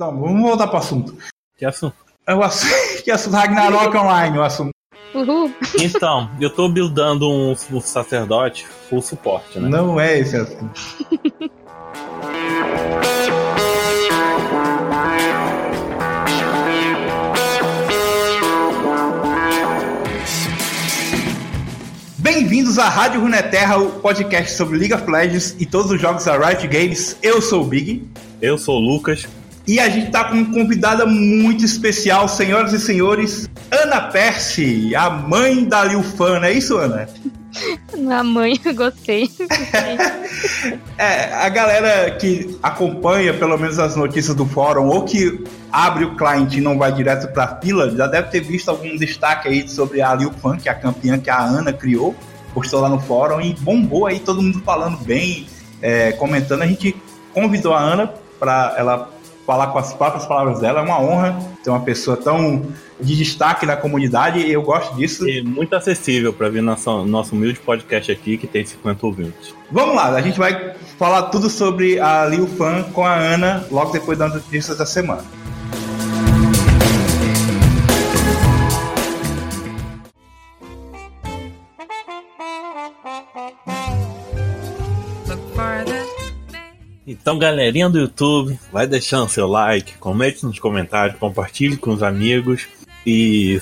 Então, vamos voltar pro assunto. Que assunto? É o assunto, que assunto Ragnarok Online, o assunto. Uhul. Então, eu tô buildando um, um sacerdote full suporte, né? Não é esse assunto. Bem-vindos à Rádio Runeterra, o podcast sobre League of Legends e todos os jogos da Riot Games. Eu sou o Big Eu sou o Lucas. E a gente tá com uma convidada muito especial, senhoras e senhores, Ana Percy, a mãe da Liu Fan, é isso, Ana? Minha mãe, eu gostei. É, a galera que acompanha pelo menos as notícias do fórum ou que abre o cliente e não vai direto pra fila, já deve ter visto algum destaque aí sobre a Liu Fan, que é a campeã que a Ana criou, postou lá no fórum e bombou aí todo mundo falando bem, é, comentando. A gente convidou a Ana para ela falar com as próprias palavras dela. É uma honra ter uma pessoa tão de destaque na comunidade e eu gosto disso. E muito acessível pra vir nosso, nosso humilde podcast aqui, que tem 50 ouvintes. Vamos lá, a gente vai falar tudo sobre a Liu Fan com a Ana logo depois das notícias da semana. Então, galerinha do YouTube, vai deixando seu like, comente nos comentários, compartilhe com os amigos e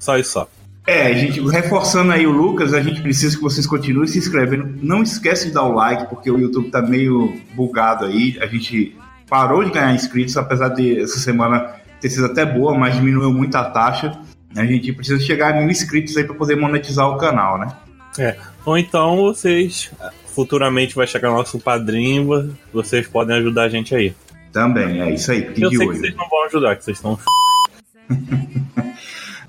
só isso só. É, gente reforçando aí o Lucas, a gente precisa que vocês continuem se inscrevendo. Não esquece de dar o like, porque o YouTube tá meio bugado aí. A gente parou de ganhar inscritos, apesar de essa semana ter sido até boa, mas diminuiu muito a taxa. A gente precisa chegar a mil inscritos aí para poder monetizar o canal, né? É. Ou então vocês futuramente vai chegar nosso padrinho, vocês podem ajudar a gente aí. Também, é isso aí, fique Eu sei que olho. vocês não vão ajudar, que vocês estão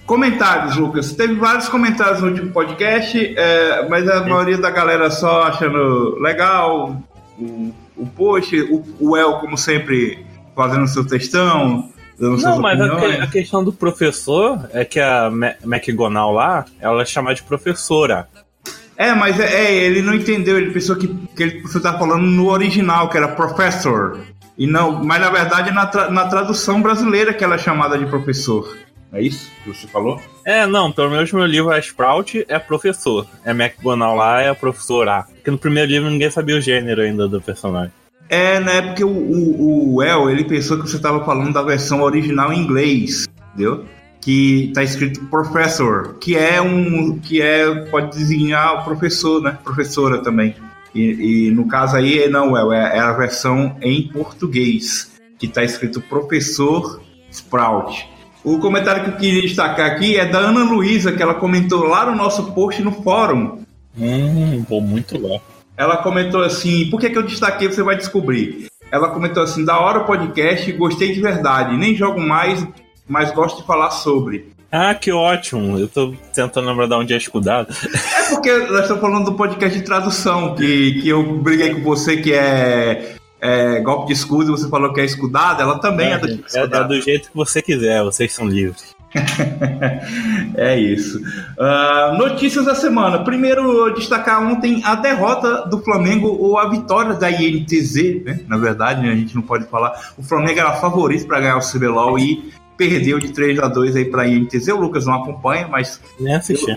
Comentários, Lucas. Teve vários comentários no último podcast, é, mas a maioria da galera só achando legal o, o post, o, o El, como sempre, fazendo seu textão, dando Não, mas a, que- a questão do professor é que a McGonal lá, ela é chamada de professora. É, mas é, é, ele não entendeu, ele pensou que, que ele, você tá falando no original, que era professor. E não, mas na verdade é na, tra- na tradução brasileira que ela é chamada de professor. É isso que você falou? É, não, pelo menos no meu livro a Sprout é professor. É McGonal lá é a professora. Porque no primeiro livro ninguém sabia o gênero ainda do personagem. É, né? Porque o, o, o El, ele pensou que você tava falando da versão original em inglês, entendeu? Que tá escrito professor, que é um. que é. pode designar o professor, né? Professora também. E, e no caso aí, não, El, é, é a versão em português, que tá escrito professor Sprout. O comentário que eu queria destacar aqui é da Ana Luísa, que ela comentou lá no nosso post no fórum. Hum, pô, muito lá. Ela comentou assim: por que, que eu destaquei? Você vai descobrir. Ela comentou assim: da hora o podcast, gostei de verdade. Nem jogo mais, mas gosto de falar sobre. Ah, que ótimo. Eu tô tentando lembrar de onde é escudado. É porque nós estamos falando do podcast de tradução, que, que eu briguei com você, que é, é golpe de escudo, e você falou que é escudado. Ela também é, do tipo É, é escudado. do jeito que você quiser, vocês são livres. É isso. Ah, notícias da semana. Primeiro, destacar ontem a derrota do Flamengo ou a vitória da INTZ, né? Na verdade, né, a gente não pode falar. O Flamengo era favorito para ganhar o CBLOL e perdeu de 3 a 2 aí para a INTZ. O Lucas não acompanha, mas Nem assisti.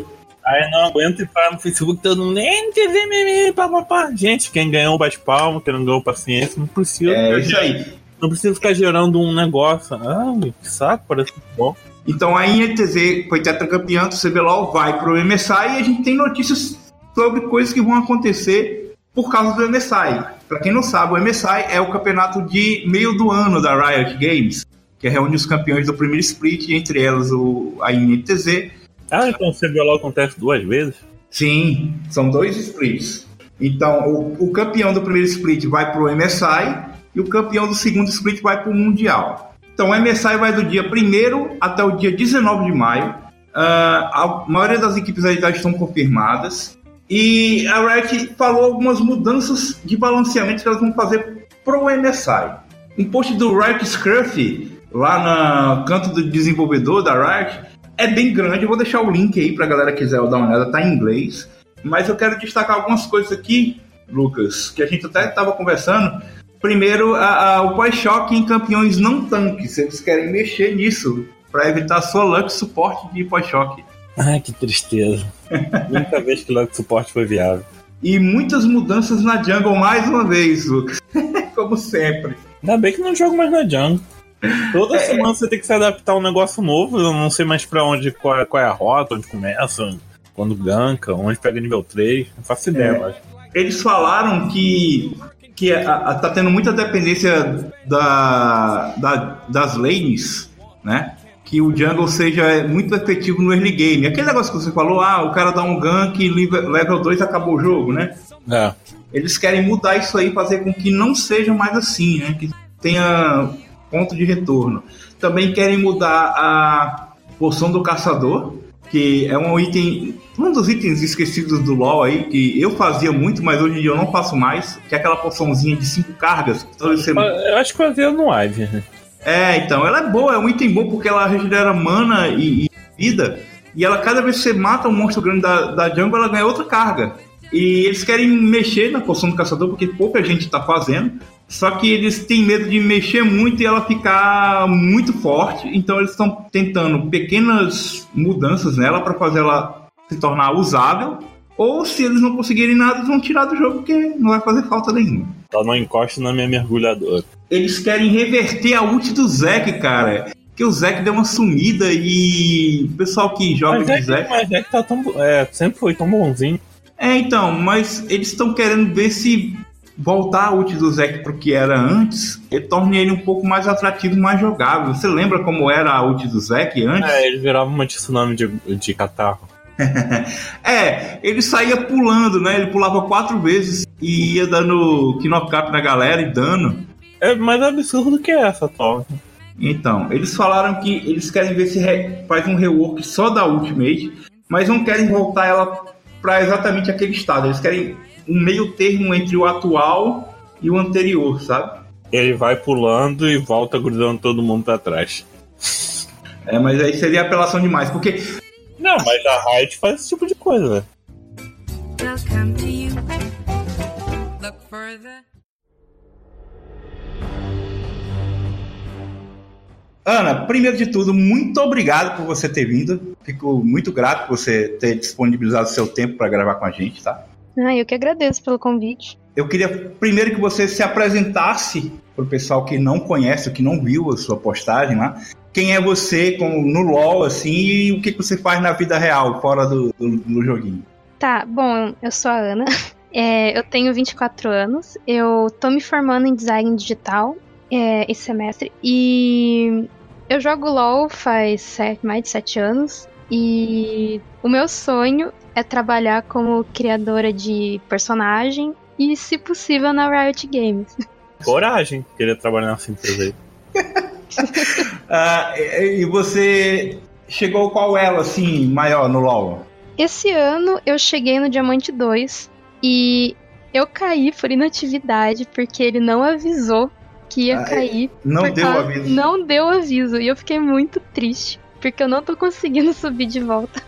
Aí não aguento entrar no Facebook todo mundo. NTV, mimimi, papapá. Gente, quem ganhou bate palma, quem não ganhou paciência, não precisa. é ficar isso gerando- aí. Não precisa ficar gerando um negócio. Ah, que saco, parece bom. Então a INTZ foi tetracampeã do CBLOL, vai pro MSI e a gente tem notícias sobre coisas que vão acontecer por causa do MSI. Para quem não sabe, o MSI é o campeonato de meio do ano da Riot Games, que reúne os campeões do primeiro split, entre elas o, a INTZ. Ah, então o CBLOL acontece duas vezes? Sim, são dois splits. Então o, o campeão do primeiro split vai pro MSI e o campeão do segundo split vai pro Mundial. Então, o MSI vai do dia 1 até o dia 19 de maio. Ah, a maioria das equipes aí já estão confirmadas. E a Riot falou algumas mudanças de balanceamento que elas vão fazer pro MSI. Um post do Riot Scruff, lá no canto do desenvolvedor da Riot, é bem grande. Eu vou deixar o link aí pra galera que quiser dar uma olhada, tá em inglês. Mas eu quero destacar algumas coisas aqui, Lucas, que a gente até estava conversando Primeiro, a, a, o pós-choque em campeões não tanques. Eles querem mexer nisso para evitar sua luck suporte de pós-choque. Ai, que tristeza. Nunca vez que luck suporte foi viável. E muitas mudanças na jungle mais uma vez, Lucas. Como sempre. Ainda bem que não jogo mais na jungle. Toda é, semana você tem que se adaptar a um negócio novo. Eu não sei mais pra onde, qual é, qual é a rota, onde começa, quando ganka, onde pega nível 3. Não faço ideia, é. Eles falaram que que a, a, tá tendo muita dependência da, da, das lanes, né? Que o jungle seja muito efetivo no early game. Aquele negócio que você falou, ah, o cara dá um gank, level 2 acabou o jogo, né? É. Eles querem mudar isso aí, fazer com que não seja mais assim, né? Que tenha ponto de retorno. Também querem mudar a porção do caçador, que é um item, um dos itens esquecidos do LoL aí, que eu fazia muito, mas hoje em dia eu não faço mais, que é aquela porçãozinha de cinco cargas. Eu acho que eu fazia no Ivy. Né? É, então, ela é boa, é um item bom porque ela regenera mana e, e vida, e ela, cada vez que você mata um monstro grande da, da jungle, ela ganha outra carga. E eles querem mexer na poção do caçador, porque pouca gente está fazendo. Só que eles têm medo de mexer muito e ela ficar muito forte. Então eles estão tentando pequenas mudanças nela para fazer ela se tornar usável. Ou se eles não conseguirem nada, eles vão tirar do jogo porque não vai fazer falta nenhuma. Só não encosta na minha mergulhadora. Eles querem reverter a ult do Zack, cara. Que o Zack deu uma sumida e o pessoal que joga com o Zack. Mas Zack tá tão, é, sempre foi tão bonzinho. É, então, mas eles estão querendo ver se voltar a ult do Zack pro que era antes e torne ele um pouco mais atrativo e mais jogável. Você lembra como era a ult do Zack antes? É, ele virava uma tsunami de, de catarro. é, ele saía pulando, né? Ele pulava quatro vezes e ia dando knock-up na galera e dano. É mais absurdo que essa, atual. Então, eles falaram que eles querem ver se faz um rework só da Ultimate, mas não querem voltar ela para exatamente aquele estado. Eles querem um meio termo entre o atual e o anterior, sabe? Ele vai pulando e volta grudando todo mundo para trás. É, mas aí seria apelação demais, porque. Não, mas a Riot faz esse tipo de coisa, velho. Ana, primeiro de tudo, muito obrigado por você ter vindo. Fico muito grato por você ter disponibilizado seu tempo para gravar com a gente, tá? Ah, eu que agradeço pelo convite. Eu queria primeiro que você se apresentasse para o pessoal que não conhece, que não viu a sua postagem lá. Quem é você como, no LoL, assim, e o que, que você faz na vida real, fora do, do, do joguinho? Tá, bom, eu sou a Ana. É, eu tenho 24 anos. Eu tô me formando em design digital é, esse semestre. E eu jogo LoL faz sete, mais de 7 anos. E o meu sonho é trabalhar como criadora de personagem e, se possível, na Riot Games. Coragem, querer trabalhar nessa empresa aí. ah, e você chegou qual elo assim maior no LoL? Esse ano eu cheguei no Diamante 2 e eu caí por inatividade porque ele não avisou que ia ah, é, cair. Não deu aviso. Não deu aviso e eu fiquei muito triste porque eu não tô conseguindo subir de volta.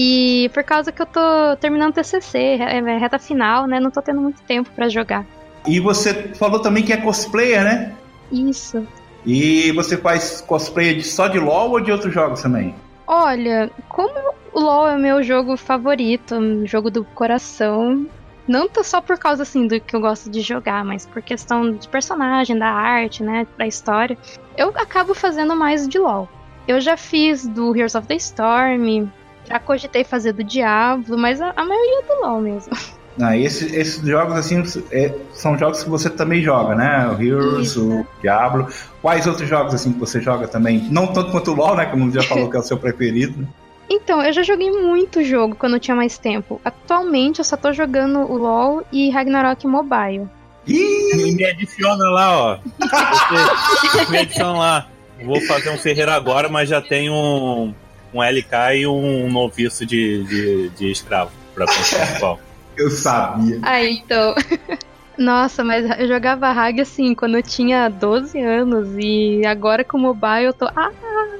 E por causa que eu tô terminando TCC, é, é reta final, né? Não tô tendo muito tempo para jogar. E você falou também que é cosplayer, né? Isso. E você faz cosplay de só de LoL ou de outros jogos também? Olha, como o LoL é meu jogo favorito, jogo do coração, não só por causa assim do que eu gosto de jogar, mas por questão de personagem, da arte, né, da história, eu acabo fazendo mais de LoL. Eu já fiz do Heroes of the Storm, já cogitei fazer do Diablo, mas a, a maioria é do LoL mesmo. Ah, esse, esses jogos assim é, são jogos que você também joga, né? O Heroes, Isso. o Diablo. Quais outros jogos assim que você joga também? Não tanto quanto o LoL, né? Como já falou que é o seu preferido. Então, eu já joguei muito jogo quando eu tinha mais tempo. Atualmente eu só tô jogando o LoL e Ragnarok Mobile. Ih! Me adiciona lá, ó. me adiciona lá. Vou fazer um Ferreira agora, mas já tenho um um LK e um noviço de, de, de escravo pra principal. eu sabia. Ah, então. Nossa, mas eu jogava Hag assim quando eu tinha 12 anos e agora com o mobile eu tô. Ah,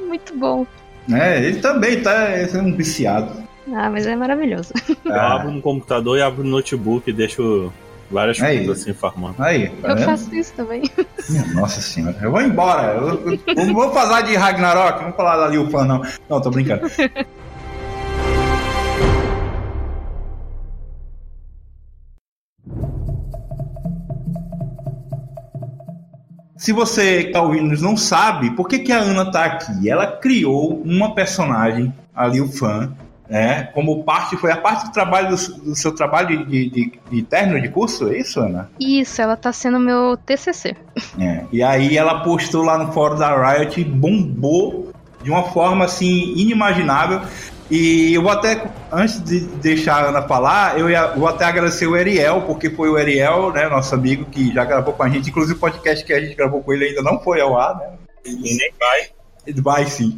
muito bom. É, ele também tá é um viciado. Ah, mas é maravilhoso. Eu abro no computador e abro no notebook e deixo Várias Aí. coisas assim formando. Aí, tá Eu vendo? faço isso também. Minha Nossa senhora, eu vou embora. Eu, eu- eu não vou falar de Ragnarok, não vou falar da Liu Fan, não. Não, tô brincando. Se você que tá ouvindo não sabe, por que, que a Ana tá aqui? Ela criou uma personagem, a Liu Fan, né? Como parte, foi a parte do trabalho do, do seu trabalho de, de, de término de curso, é isso, Ana? Isso, ela tá sendo meu TCC. É, E aí ela postou lá no fórum da Riot e bombou de uma forma assim inimaginável. E eu vou até, antes de deixar a Ana falar, eu ia- vou até agradecer o Ariel, porque foi o Ariel, né, nosso amigo, que já gravou com a gente. Inclusive o podcast que a gente gravou com ele ainda não foi ao ar, né? E nem vai. Vai sim.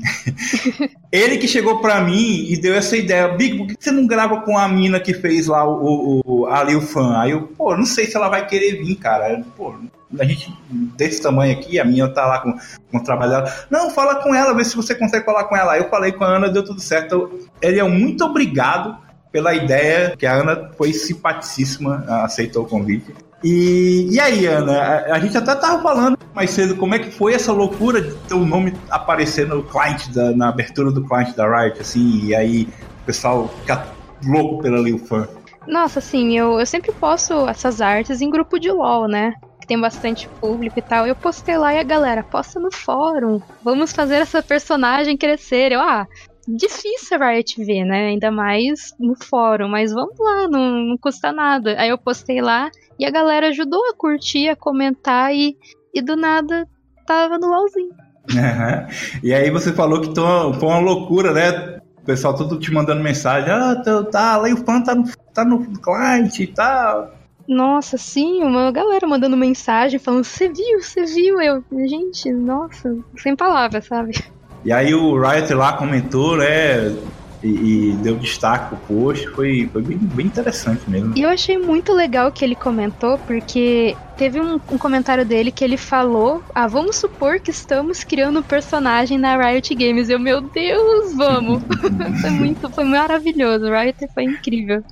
Ele que chegou pra mim e deu essa ideia, Big, por que você não grava com a mina que fez lá o, o, o ali o fã? Aí eu, pô, não sei se ela vai querer vir, cara. Pô, a gente desse tamanho aqui, a minha tá lá com, com o trabalho dela. Não, fala com ela, vê se você consegue falar com ela. Aí eu falei com a Ana, deu tudo certo. Ele é muito obrigado pela ideia, que a Ana foi simpaticíssima, aceitou o convite. E, e aí, Ana, a, a gente até tava falando mais cedo como é que foi essa loucura de ter o nome aparecer no client, da, na abertura do client da Riot, assim, e aí o pessoal fica louco pela Liu Fan. Nossa, assim, eu, eu sempre posto essas artes em grupo de LOL, né? Que tem bastante público e tal. Eu postei lá e a galera, posta no fórum. Vamos fazer essa personagem crescer. Eu, ah, difícil a Riot ver, né? Ainda mais no fórum, mas vamos lá, não, não custa nada. Aí eu postei lá e a galera ajudou a curtir, a comentar e, e do nada tava no LOLzinho. Aham. E aí você falou que tô- foi uma loucura, né? O pessoal todo te mandando mensagem, ah, tá, tá a Liu Fan tá no, tá no client e tal. Nossa, sim, uma galera mandando mensagem falando, você viu, você viu? Eu, gente, nossa, sem palavras, sabe? E aí o Riot lá comentou, né? E, e deu destaque pro post, foi, foi bem, bem interessante mesmo. E eu achei muito legal o que ele comentou, porque teve um, um comentário dele que ele falou: Ah, vamos supor que estamos criando um personagem na Riot Games. Eu, meu Deus, vamos! foi muito, foi maravilhoso. O Riot foi incrível.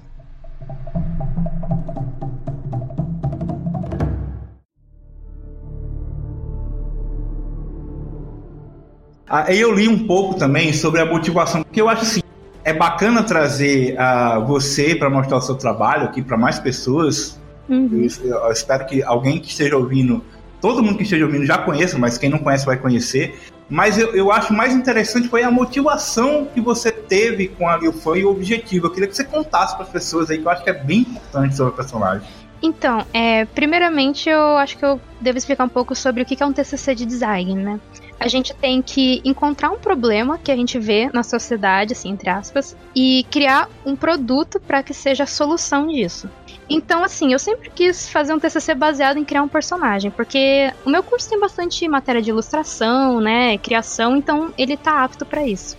Aí eu li um pouco também sobre a motivação, porque eu acho assim, é bacana trazer ah, você para mostrar o seu trabalho aqui para mais pessoas. Uhum. Eu, eu espero que alguém que esteja ouvindo, todo mundo que esteja ouvindo já conheça, mas quem não conhece vai conhecer. Mas eu, eu acho mais interessante foi a motivação que você teve com a Liu Fan e o objetivo. Eu queria que você contasse para as pessoas aí, que eu acho que é bem importante sobre o personagem. Então, é, primeiramente eu acho que eu devo explicar um pouco sobre o que é um TCC de design, né? A gente tem que encontrar um problema que a gente vê na sociedade, assim, entre aspas, e criar um produto para que seja a solução disso. Então, assim, eu sempre quis fazer um TCC baseado em criar um personagem, porque o meu curso tem bastante matéria de ilustração, né, criação, então ele tá apto para isso.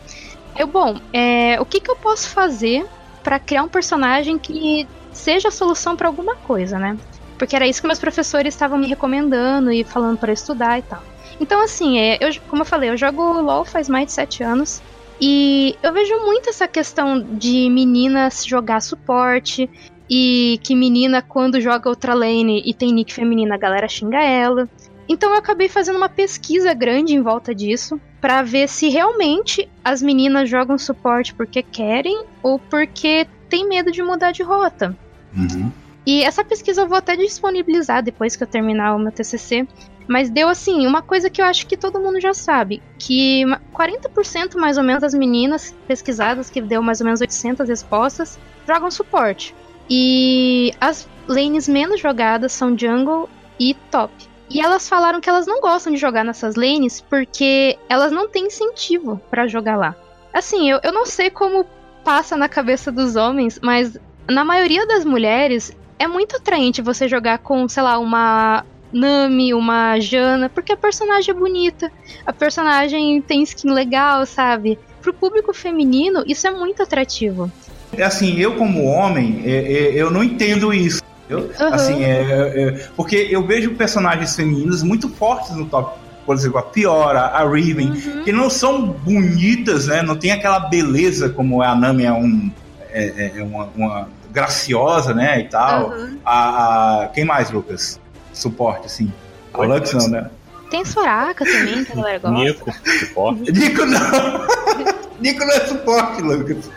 Eu, bom, é, o que, que eu posso fazer para criar um personagem que seja a solução para alguma coisa, né? Porque era isso que meus professores estavam me recomendando e falando para estudar e tal. Então, assim, é, eu, como eu falei, eu jogo LOL faz mais de sete anos. E eu vejo muito essa questão de meninas jogar suporte. E que menina, quando joga outra lane e tem nick feminina, a galera xinga ela. Então eu acabei fazendo uma pesquisa grande em volta disso. para ver se realmente as meninas jogam suporte porque querem ou porque tem medo de mudar de rota. Uhum. E essa pesquisa eu vou até disponibilizar depois que eu terminar o meu TCC. Mas deu assim, uma coisa que eu acho que todo mundo já sabe, que 40% mais ou menos das meninas pesquisadas, que deu mais ou menos 800 respostas, jogam suporte. E as lanes menos jogadas são jungle e top. E elas falaram que elas não gostam de jogar nessas lanes porque elas não têm incentivo para jogar lá. Assim, eu, eu não sei como passa na cabeça dos homens, mas na maioria das mulheres é muito atraente você jogar com, sei lá, uma Nami, uma Jana, porque a personagem é bonita, a personagem tem skin legal, sabe? Pro público feminino, isso é muito atrativo. É assim, eu como homem, é, é, eu não entendo isso. Eu, Uhum. assim, é, é, porque eu vejo personagens femininos muito fortes no top. Por exemplo, a Fiora, a Riven, Uhum. que não são bonitas, né? Não tem aquela beleza como a Nami é um. É, é- é uma, uma- graciosa, né? E tal. Uhum. A, a- Quem mais, Lucas? Suporte, assim. A Oi, Lux não, né? Tem Soraka também, que a galera gosta. Nico, suporte. Nico não! Nico não é suporte, Lucas.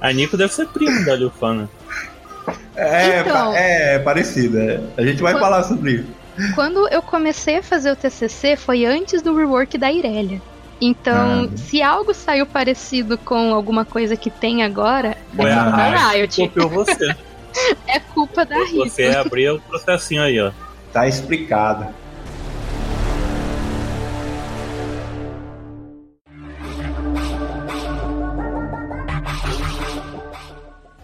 A Nico deve ser primo da Liufana. É, Então. é parecido. é. A gente vai Quando- falar sobre isso. Quando eu comecei a fazer o TCC foi antes do rework da Irelia. Então, Ah. se algo saiu parecido com alguma coisa que tem agora, Foi é a culpa da Riot. Riot. Copiou você. É culpa da Riot. Você abriu o processinho aí, ó. Tá explicado.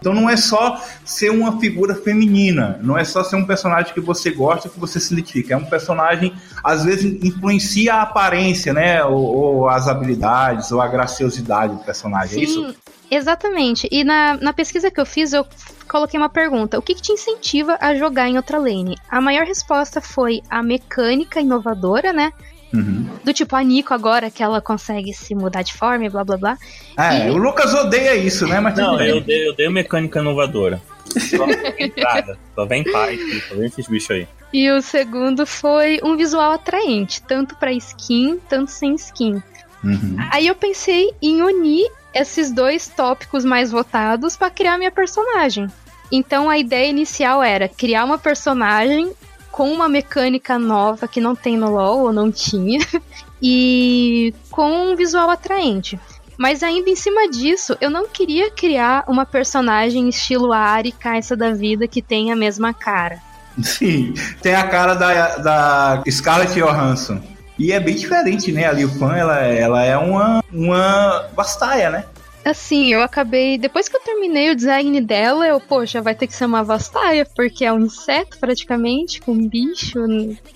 Então não é só ser uma figura feminina, não é só ser um personagem que você gosta, que você se identifica. É um personagem, às vezes, influencia a aparência, né? Ou, ou as habilidades, ou a graciosidade do personagem. É isso? Sim, exatamente. E na, na pesquisa que eu fiz, eu coloquei uma pergunta: o que, que te incentiva a jogar em outra lane? A maior resposta foi a mecânica inovadora, né? Uhum. Do tipo a Nico agora, que ela consegue se mudar de forma e blá blá blá. É, E- o Lucas odeia isso, né? Mas Não, eu dei, eu dei mecânica inovadora. Só vem entrada, só vem só vem esses bichos aí. E o segundo foi um visual atraente, tanto pra skin, tanto sem skin. Uhum. Aí eu pensei em unir esses dois tópicos mais votados pra criar minha personagem. Então a ideia inicial era criar uma personagem com uma mecânica nova que não tem no LoL ou não tinha e com um visual atraente. Mas ainda em cima disso, eu não queria criar uma personagem estilo Ari, Caixa da vida que tem a mesma cara. Sim, tem a cara da, da Scarlett Johansson. E é bem diferente, né? Ali o fã, ela, ela é uma, uma bastaia, né? Assim, eu acabei. Depois que eu terminei o design dela, eu, poxa, vai ter que ser uma vastaia, porque é um inseto praticamente, com um bicho.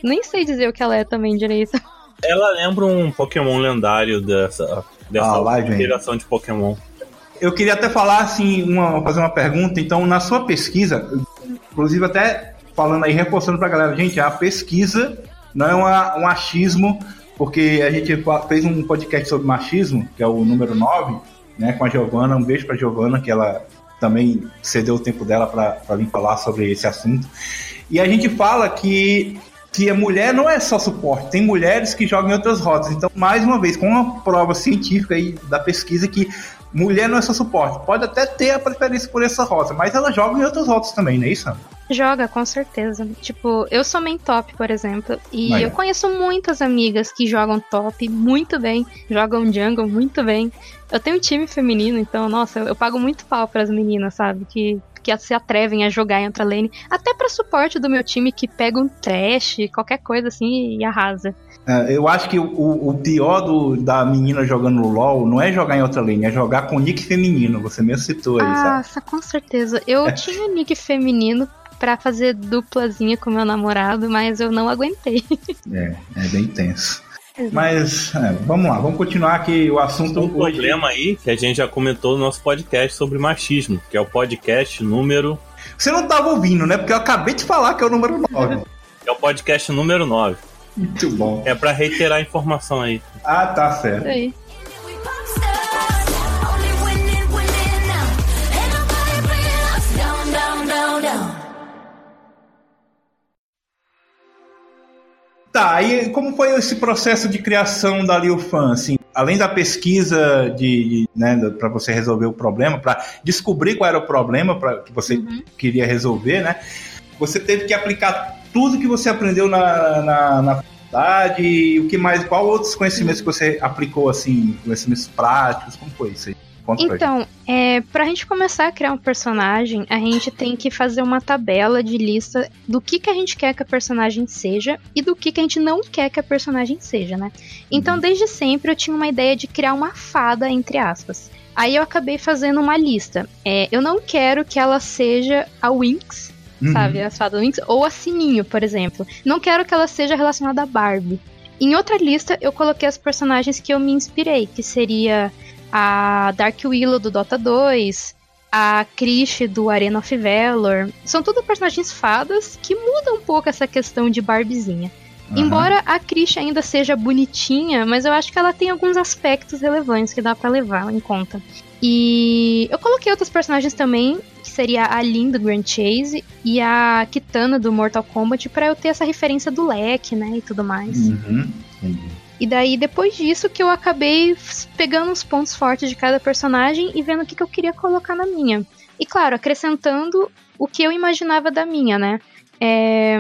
Nem sei dizer o que ela é também direito. Ela lembra um Pokémon lendário dessa, dessa Ah, lá geração de Pokémon. Eu queria até falar assim, uma, fazer uma pergunta. Então, na sua pesquisa, inclusive até falando aí, reforçando pra galera, gente, a pesquisa não é uma- um achismo, porque a gente fez um podcast sobre machismo, que é o número 9, né, com a Giovana. Um beijo pra Giovana, que ela também cedeu o tempo dela para vir falar sobre esse assunto. E a gente fala que que a mulher não é só suporte, tem mulheres que jogam em outras rotas. Então, mais uma vez, com uma prova científica aí da pesquisa que mulher não é só suporte, pode até ter a preferência por essa rota, mas ela joga em outras rotas também, não é isso? Joga, com certeza. Tipo, eu sou main top, por exemplo, e eu conheço muitas amigas que jogam top muito bem, jogam jungle muito bem. Eu tenho um time feminino, então, nossa, eu, eu pago muito pau pras meninas, sabe? Que, que se atrevem a jogar em outra lane. Até pra suporte do meu time que pega um trash, qualquer coisa assim e arrasa. É, Eu acho que o, o pior do- da menina jogando LoL não é jogar em outra lane, é jogar com nick feminino. Você mesmo citou aí, Ah, sabe? com certeza. Eu tinha nick feminino pra fazer duplazinha com meu namorado, mas eu não aguentei. É, é bem tenso. Mas é, vamos lá, vamos continuar que o assunto Um hoje- problema aí que a gente já comentou no nosso podcast sobre machismo, que é o podcast número. Você não estava ouvindo, né? Porque eu acabei de falar que é o número 9. É o podcast número 9. Muito bom. É pra reiterar a informação aí. Ah, tá certo. Isso aí. Tá, e como foi esse processo de criação da Liu Fan, assim, além da pesquisa de, de né, para você resolver o problema, para descobrir qual era o problema para que você queria resolver, né? Você teve que aplicar tudo que você aprendeu na, na, na faculdade, o que mais, qual outros conhecimentos que você aplicou assim, conhecimentos práticos, como foi isso aí? Conta pra. Então, é, pra gente começar a criar um personagem, a gente tem que fazer uma tabela de lista do que, que a gente quer que a personagem seja e do que, que a gente não quer que a personagem seja, né? Então, desde sempre eu tinha uma ideia de criar uma fada, entre aspas. Aí eu acabei fazendo uma lista. É, eu não quero que ela seja a Winx, Uhum. sabe? A fada Winx, ou a Sininho, por exemplo. Não quero que ela seja relacionada a Barbie. Em outra lista, eu coloquei as personagens que eu me inspirei, que seria a Dark Willow do Dota 2, a Krish do Arena of Valor. São tudo personagens fadas que mudam um pouco essa questão de Barbiezinha. Aham. Embora a Krisha ainda seja bonitinha, mas eu acho que ela tem alguns aspectos relevantes que dá pra levar em conta. E eu coloquei outros personagens também, que seria a Lynn do Grand Chase e a Kitana do Mortal Kombat, pra eu ter essa referência do leque, né, e tudo mais. Uhum. Entendi. E daí, depois disso, que eu acabei pegando os pontos fortes de cada personagem e vendo o que, que eu queria colocar na minha. E claro, acrescentando o que eu imaginava da minha, né? É,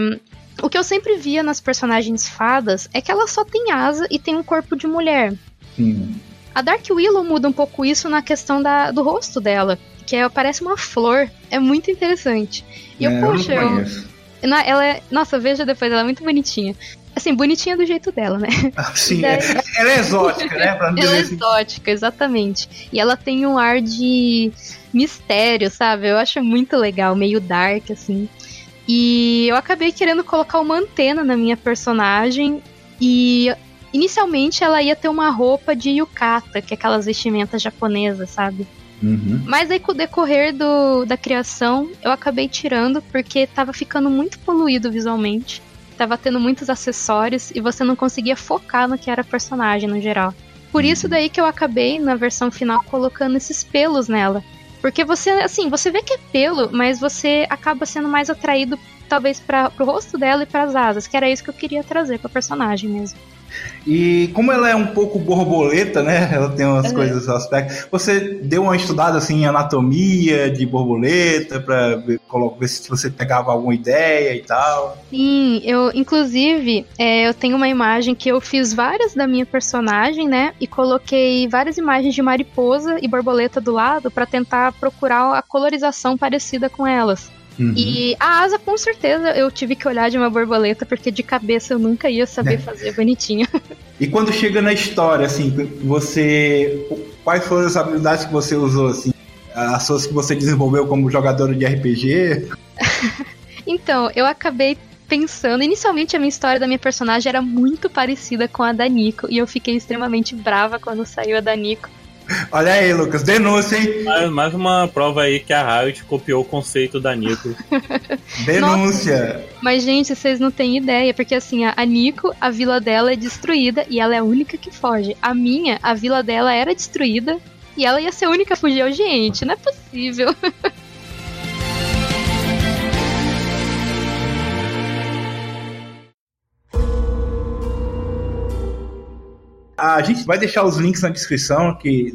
O que eu sempre via nas personagens fadas é que ela só tem asa e tem um corpo de mulher. Sim. A Dark Willow muda um pouco isso na questão da, do rosto dela, que é, parece uma flor. É muito interessante. E eu, É, poxa, eu, conheço. na- ela é. Nossa, veja depois, ela é muito bonitinha. Assim, bonitinha do jeito dela, né? Sim, daí- é- ela é exótica, né? Pra Ela é assim. exótica, exatamente. E ela tem um ar de mistério, sabe? Eu acho muito legal, meio dark, assim. E eu acabei querendo colocar uma antena na minha personagem. E inicialmente ela ia ter uma roupa de yukata, que é aquelas vestimentas japonesas, sabe? Uhum. Mas aí com o decorrer do, da criação, eu acabei tirando porque tava ficando muito poluído visualmente. Tava tendo muitos acessórios e você não conseguia focar no que era personagem no geral. Por isso daí que eu acabei, na versão final, colocando esses pelos nela. Porque você, assim, você vê que é pelo, mas você acaba sendo mais atraído, talvez, para pro rosto dela e pras asas, que era isso que eu queria trazer pra personagem mesmo. E como ela é um pouco borboleta, né? Ela tem umas É. coisas, aspectos. Você deu uma estudada assim em anatomia de borboleta para ver, ver se você pegava alguma ideia e tal. Sim, eu, inclusive, é, eu tenho uma imagem que eu fiz várias da minha personagem, né? E coloquei várias imagens de mariposa e borboleta do lado pra tentar procurar a colorização parecida com elas. Uhum. E a asa, com certeza, eu tive que olhar de uma borboleta, porque de cabeça eu nunca ia saber É. fazer bonitinha. E quando chega na história, assim, você. Quais foram as habilidades que você usou, assim? As suas que você desenvolveu como jogadora de RPG? Então, eu acabei pensando. Inicialmente, a minha história da minha personagem era muito parecida com a da Nico, e eu fiquei extremamente brava quando saiu a da Nico. Olha aí, Lucas, denúncia, hein? Mais, mais uma prova aí que a Riot copiou o conceito da Nico. Denúncia. Mas, gente, vocês não têm ideia, porque assim, a a Nico, a vila dela é destruída e ela é a única que foge. A minha, a vila dela era destruída e ela ia ser a única a fugir. Eu, gente, não é possível. A gente vai deixar os links na descrição, que,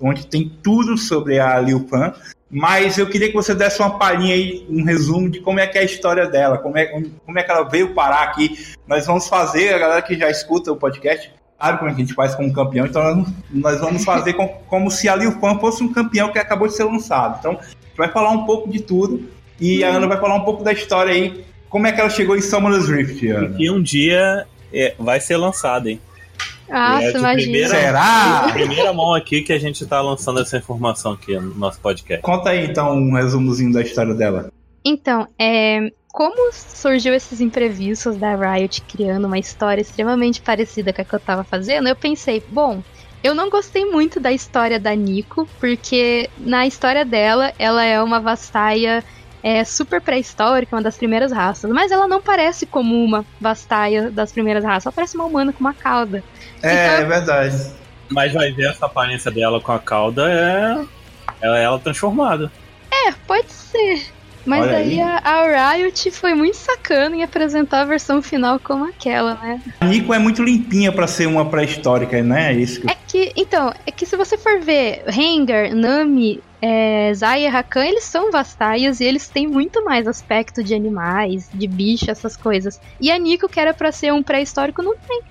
onde tem tudo sobre a Liu Pan. Mas eu queria que você desse uma palhinha aí, um resumo de como é que é a história dela, como é, como é que ela veio parar aqui. Nós vamos fazer, a galera que já escuta o podcast, sabe como a gente faz com um campeão, então nós, vamos fazer com- como se a Liu Pan fosse um campeão que acabou de ser lançado. Então, vai falar um pouco de tudo, e a Ana vai falar um pouco da história aí, como é que ela chegou em Summoner's Rift, Ana. E um dia é, vai ser lançado, hein? Nossa, É, de imagina. primeira- Será? Primeira mão aqui que a gente tá lançando essa informação aqui no nosso podcast. Conta aí então um resumozinho da história dela. Então, é, como surgiu esses imprevistos da Riot criando uma história extremamente parecida com a que eu tava fazendo, eu pensei, bom, eu não gostei muito da história da Nico, porque na história dela, ela é uma vastaia é, super pré-histórica, uma das primeiras raças, mas ela não parece como uma vastaia das primeiras raças, ela parece uma humana com uma cauda. É, Então- é verdade. Mas vai ver essa aparência dela com a cauda é. Ela, ela transformada. É, pode ser. Mas Olha aí aí. a, a Riot foi muito sacana em apresentar a versão final como aquela, né? A Nico é muito limpinha pra ser uma pré-histórica, né? É isso que... É que, então, é que se você for ver Rengar, Nami, é, Zaya e Rakan, eles são vastaias e eles têm muito mais aspecto de animais, de bicho, essas coisas. E a Nico, que era pra ser um pré-histórico, não tem.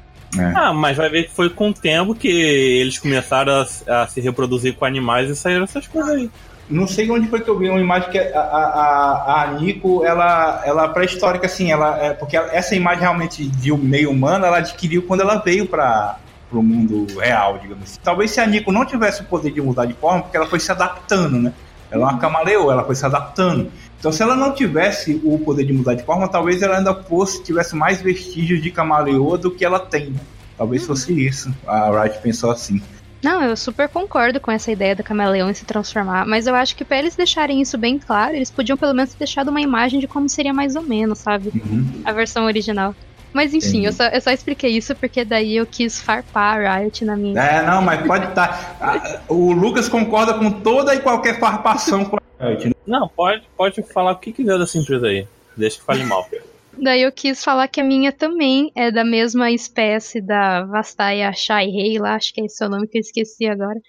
Ah, mas vai ver que foi com o tempo que eles começaram a, a se reproduzir com animais e saíram essas coisas aí. Não sei onde foi que eu vi uma imagem que a, a, a, Nico, ela, ela é pré-histórica, assim, ela, é, porque ela- essa imagem realmente de um meio humano, ela adquiriu quando ela veio para o mundo real, digamos assim. Talvez se a Nico não tivesse o poder de mudar de forma, porque ela foi se adaptando, né? Ela é uma camaleoa, ela foi se adaptando. Então, se ela não tivesse o poder de mudar de forma, talvez ela ainda fosse, tivesse mais vestígios de camaleoa do que ela tem. Talvez fosse isso. A Wright pensou assim. Não, eu super concordo com essa ideia da camaleão em se transformar, mas eu acho que pra eles deixarem isso bem claro, eles podiam pelo menos ter deixado uma imagem de como seria mais ou menos, sabe? Uhum. A versão original. Mas enfim, Entendi. eu só, eu só expliquei isso porque daí eu quis farpar a Riot na minha. É, não, mas pode estar. O Lucas concorda com toda e qualquer farpação com a Riot? Não, pode, pode falar o que quiser dessa empresa aí. Deixa que fale mal. Daí eu quis falar que a minha também é da mesma espécie da Vastaia Shai Rei lá, acho que é esse o nome que eu esqueci agora.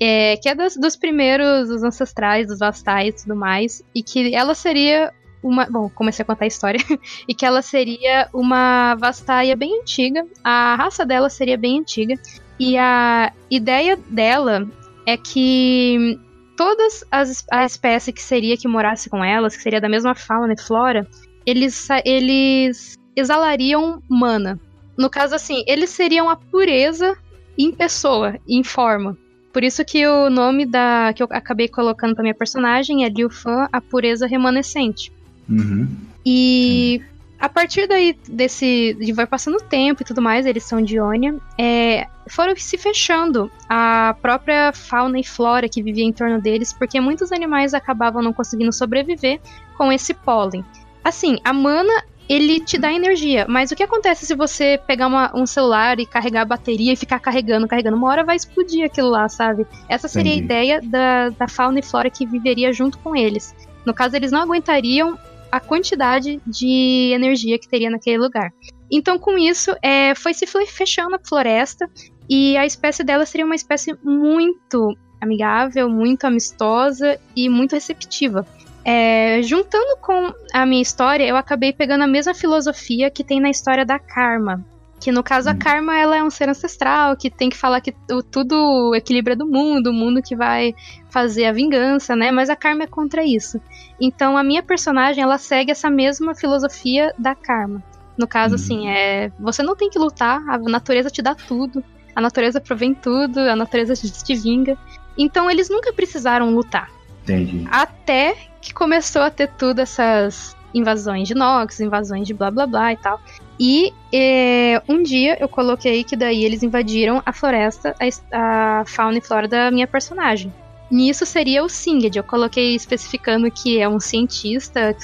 É, que é dos, dos primeiros, dos ancestrais, dos vastais e tudo mais, e que ela seria uma. Bom, comecei a contar a história. e que ela seria uma vastaia bem antiga, a raça dela seria bem antiga, e a ideia dela é que todas as a espécie que seria que morasse com elas, que seria da mesma fauna e flora, eles, eles exalariam mana. No caso, assim, eles seriam a pureza em pessoa, em forma. Por isso que o nome da que eu acabei colocando pra minha personagem é Liu Fan, a pureza remanescente. Uhum. E a partir daí desse. De vai passando o tempo e tudo mais, eles são de Ionia, é, foram se fechando a própria fauna e flora que vivia em torno deles, porque muitos animais acabavam não conseguindo sobreviver com esse pólen. Assim, a mana. Ele te dá energia, mas o que acontece se você pegar uma- um celular e carregar a bateria e ficar carregando, carregando? Uma hora vai explodir aquilo lá, sabe? Essa seria Entendi. a ideia da, da fauna e flora que viveria junto com eles. No caso, eles não aguentariam a quantidade de energia que teria naquele lugar. Então, com isso, é, foi se fechando a floresta e a espécie dela seria uma espécie muito amigável, muito amistosa e muito receptiva. É, juntando com a minha história, eu acabei pegando a mesma filosofia que tem na história da Karma. Que no caso a Hum. Karma ela é um ser ancestral que tem que falar que tudo equilibra do mundo, o mundo que vai fazer a vingança, né? Mas a Karma é contra isso. Então a minha personagem ela segue essa mesma filosofia da Karma. No caso, Hum. assim, é você não tem que lutar, a natureza te dá tudo, a natureza provém tudo, a natureza te te vinga. Então eles nunca precisaram lutar. Entendi. Até que começou a ter tudo essas invasões de Nox, invasões de blá blá blá e tal. E é, um dia eu coloquei que daí eles invadiram a floresta, a, a fauna e flora da minha personagem. Nisso seria o Singed. Eu coloquei especificando que é um cientista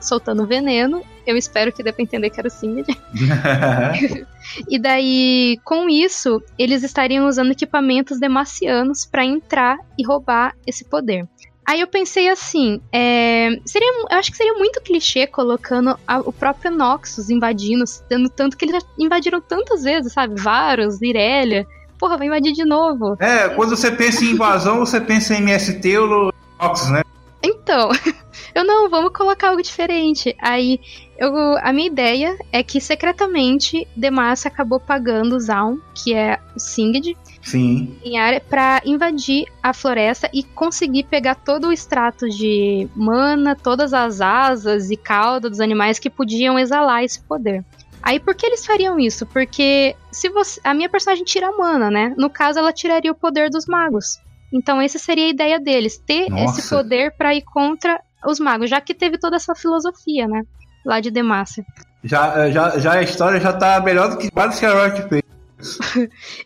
soltando veneno. Eu espero que dê pra entender que era o Singed. E daí, com isso, eles estariam usando equipamentos demacianos para entrar e roubar esse poder. Aí eu pensei assim, é, seria, eu acho que seria muito clichê colocando a- o próprio Noxus invadindo, dando tanto que eles já invadiram tantas vezes, sabe? Varus, Irelia. Porra, vai invadir de novo. é, quando você pensa em invasão, você pensa em MST ou Nox, né? Então, eu não, vamos colocar algo diferente. Aí, eu, a minha ideia é que secretamente Demacia acabou pagando o Zaun, que é o Singed, Sim. em área para invadir a floresta e conseguir pegar todo o extrato de mana, todas as asas e cauda dos animais que podiam exalar esse poder. Aí por que eles fariam isso? Porque se você, a minha personagem tira mana, né? No caso ela tiraria o poder dos magos. Então essa seria a ideia deles, ter Nossa. esse poder para ir contra os magos, já que teve toda essa filosofia, né? Lá de Demacia. Já, já, já a história já tá melhor do que vários que a Riot fez.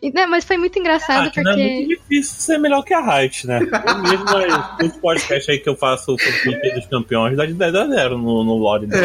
E, né, mas foi muito engraçado Ah, não é porque muito difícil ser melhor que a Riot, né? Eu mesmo, eh, nos podcasts aí que eu faço sobre o dos Campeões, dá de 10 a 0 no, no lore dele.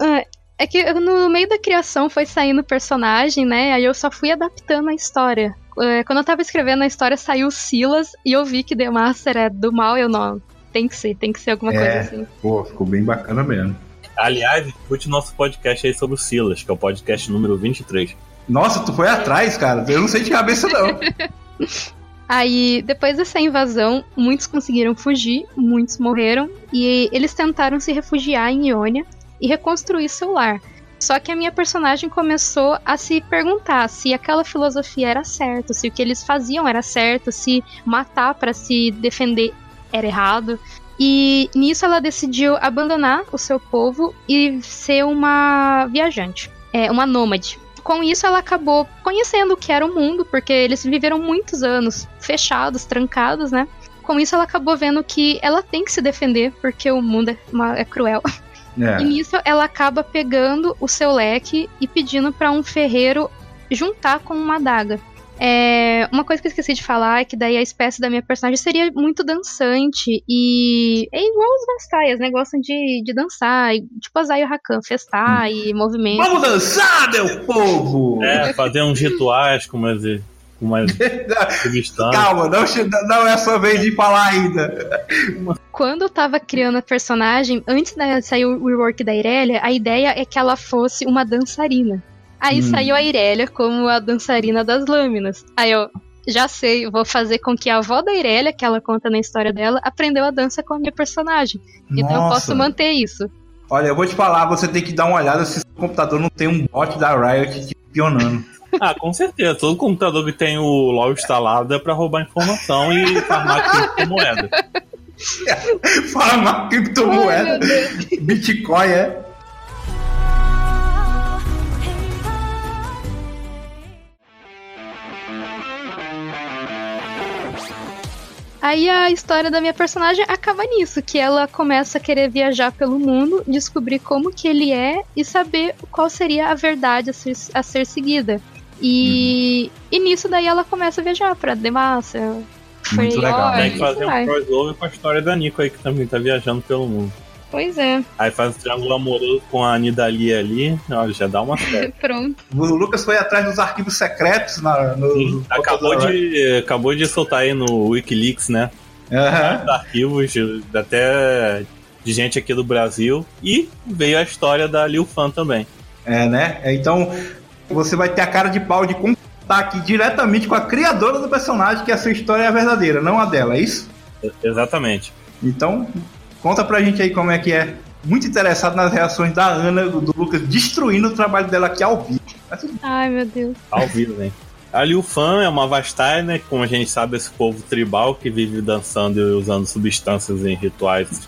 Ah, É que no meio da criação foi saindo o personagem, né? Aí eu só fui adaptando a história. É, Quando eu tava escrevendo a história, saiu o Silas e eu vi que The Master é do mal. Eu não. Tem que ser, tem que ser alguma É. coisa assim. Pô, ficou bem bacana mesmo. Aliás, escute nosso podcast aí sobre o Silas, que é o podcast número 23. Nossa, tu foi atrás, cara. Eu não sei de cabeça, não. Aí, depois dessa invasão, muitos conseguiram fugir, muitos morreram, e eles tentaram se refugiar em Ionia e reconstruir seu lar. Só que a minha personagem começou a se perguntar se aquela filosofia era certa, se o que eles faziam era certo, se matar para se defender era errado. E nisso ela decidiu abandonar o seu povo e ser uma viajante, é, uma nômade. Com isso, ela acabou conhecendo o que era o mundo, porque eles viveram muitos anos fechados, trancados, né? Com isso, ela acabou vendo que ela tem que se defender, porque o mundo é, uma- é cruel. E É. nisso, ela acaba pegando o seu leque e pedindo para um ferreiro juntar com uma adaga. É, uma coisa que eu esqueci de falar é que daí a espécie da minha personagem seria muito dançante e é igual os Vastaias, né? Gostam de, de dançar, e, tipo a Zayu Hakan, festar e movimento. Vamos dançar, meu povo! É, fazer uns rituais com umas, com umas. Calma, não, não é a sua vez de falar ainda. Quando eu tava criando a personagem, antes de sair o rework da Irelia, a ideia é que ela fosse uma dançarina. Aí Hum. saiu a Irelia como a dançarina das lâminas. Aí eu já sei, vou fazer com que a avó da Irelia, que ela conta na história dela, aprendeu a dança com a minha personagem. Então eu Nossa. posso manter isso. Olha, eu vou te falar, você tem que dar uma olhada se seu computador não tem um bot da Riot te espionando. Ah, com certeza. Todo computador que tem o LOL instalado é pra roubar informação e farmar criptomoeda. Farmar Ai, criptomoeda. meu Deus. Bitcoin, é? Aí a história da minha personagem acaba nisso, que ela começa a querer viajar pelo mundo, descobrir como que ele é e saber qual seria a verdade a ser, a ser seguida. E, e nisso daí ela começa a viajar pra Demacia, Muito legal. Tem que e fazer um crossover com a história da Nico aí, que também tá viajando pelo mundo. Pois é, Aí faz um triângulo amoroso com a Nidalee ali, olha, já dá uma série. pronto. O Lucas foi atrás dos arquivos secretos na, no. acabou, de, acabou de soltar aí no Wikileaks, né? Aham. Arquivos de- até de gente aqui do Brasil. E veio a história da Liu Fan também. É, né? Então, você vai ter a cara de pau de contar aqui diretamente com a criadora do personagem que a sua história é a verdadeira, não a dela, é isso? Exatamente. Então, conta pra gente aí como é que é. Muito interessado nas reações da Ana, do Lucas, destruindo o trabalho dela aqui ao vivo. Ai, meu Deus. Ao vivo, né? A Liu Fan é uma Vastai, né? Como a gente sabe, esse povo tribal que vive dançando e usando substâncias em rituais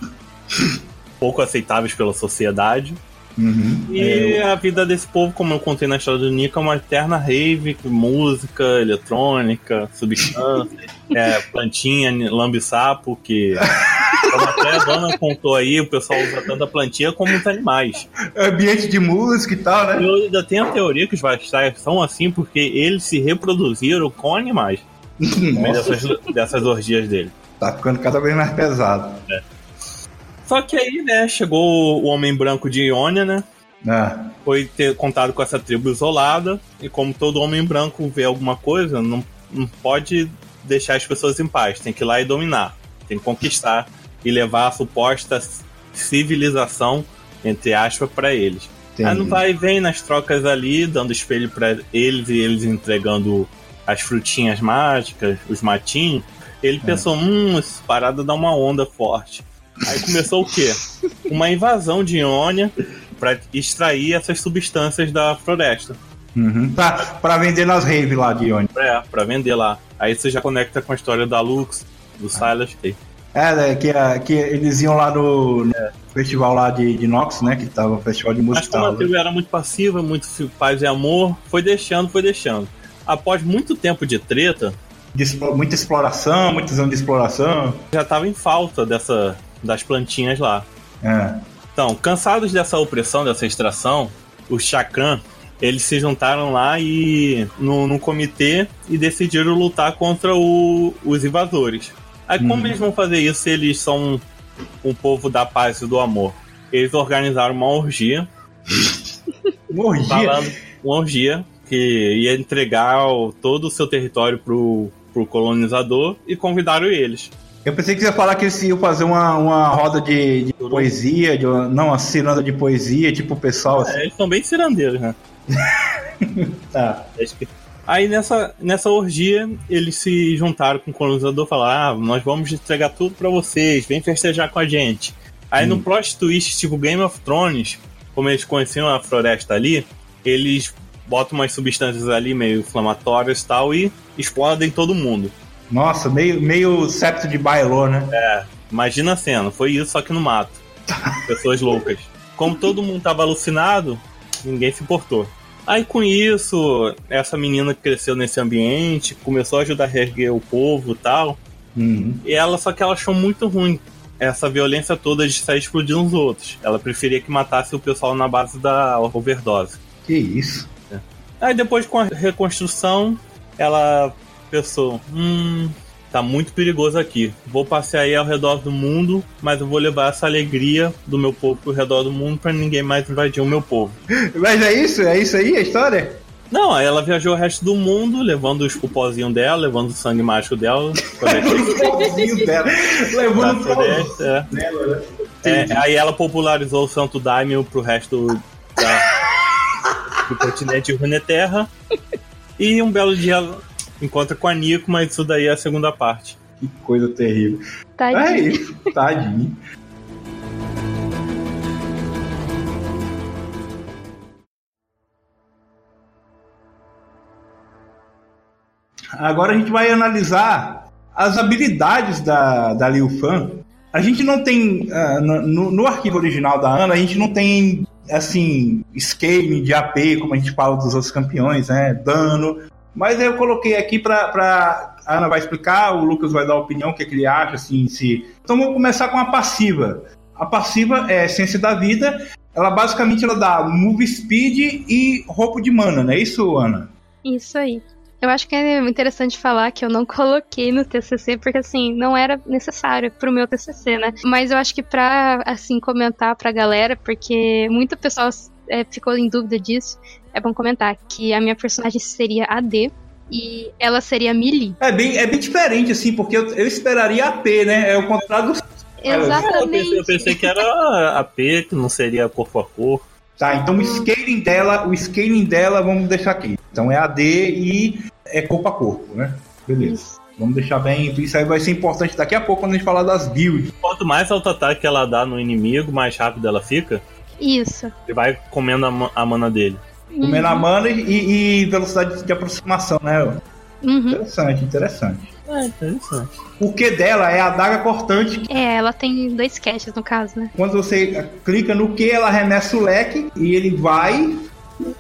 pouco aceitáveis pela sociedade. Uhum. E a vida desse povo, como eu contei na história do Nico, é uma eterna rave, música, eletrônica, substância, é, plantinha, lambe-sapo, que. Como até a dona contou aí, o pessoal usa tanto a plantinha como os animais. Ambiente de música e tal, né? Eu ainda tenho a teoria que os vastais são assim porque eles se reproduziram com animais. Nossa, dessas, dessas orgias dele. tá ficando cada vez mais pesado. Só que aí, né, chegou o homem branco de Iônia, né? Ah, Foi ter contato com essa tribo isolada. E como todo homem branco vê alguma coisa, não, não pode deixar as pessoas em paz. Tem que ir lá e dominar. Tem que conquistar e levar a suposta civilização, entre aspas, para eles. Aí entendi. não vai e vem nas trocas ali, dando espelho pra eles e eles entregando as frutinhas mágicas, os matinhos. Ele pensou, hum, essa parada dá uma onda forte. Aí começou o quê? Uma invasão de Iônia pra extrair essas substâncias da floresta. Uhum. Pra, pra vender nas raves lá de Ione. É, pra vender lá. Aí você já conecta com a história da Lux, do Silas Kay. É, né, que, que eles iam lá no, no festival lá de, de Nox, né? Que tava o festival de Mas música. como a tribo era muito passiva, muito paz e amor, foi deixando, foi deixando. Após muito tempo de treta, De muita exploração, muitos anos de exploração. já tava em falta dessa das plantinhas lá. É. Então, cansados dessa opressão, dessa extração, os Chakran, eles se juntaram lá e no, num comitê e decidiram lutar contra o- os invasores. Aí como Uhum. eles vão fazer isso se eles são um, um povo da paz e do amor? Eles organizaram uma orgia, Morria. falando uma orgia que ia entregar todo o seu território pro, pro colonizador e convidaram eles. Eu pensei que você ia falar que eles iam fazer uma, uma roda de, de poesia, de uma- não, uma ciranda de poesia, tipo o pessoal assim. É, eles são bem cirandeiros, né? Tá. Que- Aí nessa, nessa orgia, eles se juntaram com o colonizador e falaram: Ah, nós vamos entregar tudo pra vocês, vem festejar com a gente. Aí no plot twist, tipo Game of Thrones, como eles conheciam a floresta ali, eles botam umas substâncias ali meio inflamatórias e tal e explodem todo mundo. Nossa, meio, meio septo de bailô, né? Imagina a cena, foi isso só que no mato. Pessoas loucas. Como todo mundo tava alucinado, ninguém se importou. Aí com isso, essa menina que cresceu nesse ambiente, começou a ajudar a reerguer o povo e tal. Uhum. E ela, só que ela achou muito ruim essa violência toda de sair explodindo os outros. Ela preferia que matasse o pessoal na base da overdose. Que isso. Aí depois com a reconstrução, ela pensou: hum, tá muito perigoso aqui. Vou passear aí ao redor do mundo, mas eu vou levar essa alegria do meu povo pro redor do mundo pra ninguém mais invadir o meu povo. Mas é isso? É isso aí a história? Não, aí ela viajou o resto do mundo, levando os- o pozinho dela, levando o sangue mágico dela. O pauzinho dela. Levando o pauzinho é. dela, né? É, aí ela popularizou o Santo Daimyo pro resto da- do continente Runeterra. E um belo dia encontra com a Nico, mas isso daí é a segunda parte. Que coisa terrível. Tadinho. É isso, tadinho. Agora a gente vai analisar as habilidades da, da Liu Fan. A gente não tem, no, no- no arquivo original da Ana, a gente não tem, assim, scaling de AP, como a gente fala dos outros campeões, né? Dano. Mas eu coloquei aqui pra a Ana vai explicar, o Lucas vai dar a opinião, o que, é que ele acha, assim, se. Então vamos começar com a passiva. A passiva é a essência da vida. Ela basicamente ela dá move speed e roubo de mana, não é isso, Ana? Isso aí. Eu acho que é interessante falar que eu não coloquei no TCC porque assim não era necessário pro meu TCC, né? Mas eu acho que pra assim comentar pra galera, porque muita pessoa é, ficou em dúvida disso, é bom comentar que a minha personagem seria AD e ela seria melee. É bem, é bem diferente, assim, porque eu, eu esperaria AP, né? É o contrário do. Eu pensei, Exatamente. eu pensei que era AP, que não seria corpo a corpo. Tá, então o scaling dela, o scaling dela, vamos deixar aqui. Então é AD e é corpo a corpo, né? Beleza. Isso. Vamos deixar bem. Isso aí vai ser importante daqui a pouco quando a gente falar das builds. Quanto mais auto-ataque ela dá no inimigo, mais rápido ela fica. Isso. Ele vai comendo a, a mana dele. Comendo a mana e, e velocidade de aproximação, né? Uhum. Interessante, interessante. É, interessante. O que dela é a adaga cortante. que É, ela tem dois caches no caso, né? Quando você clica no que, ela arremessa o leque e ele vai,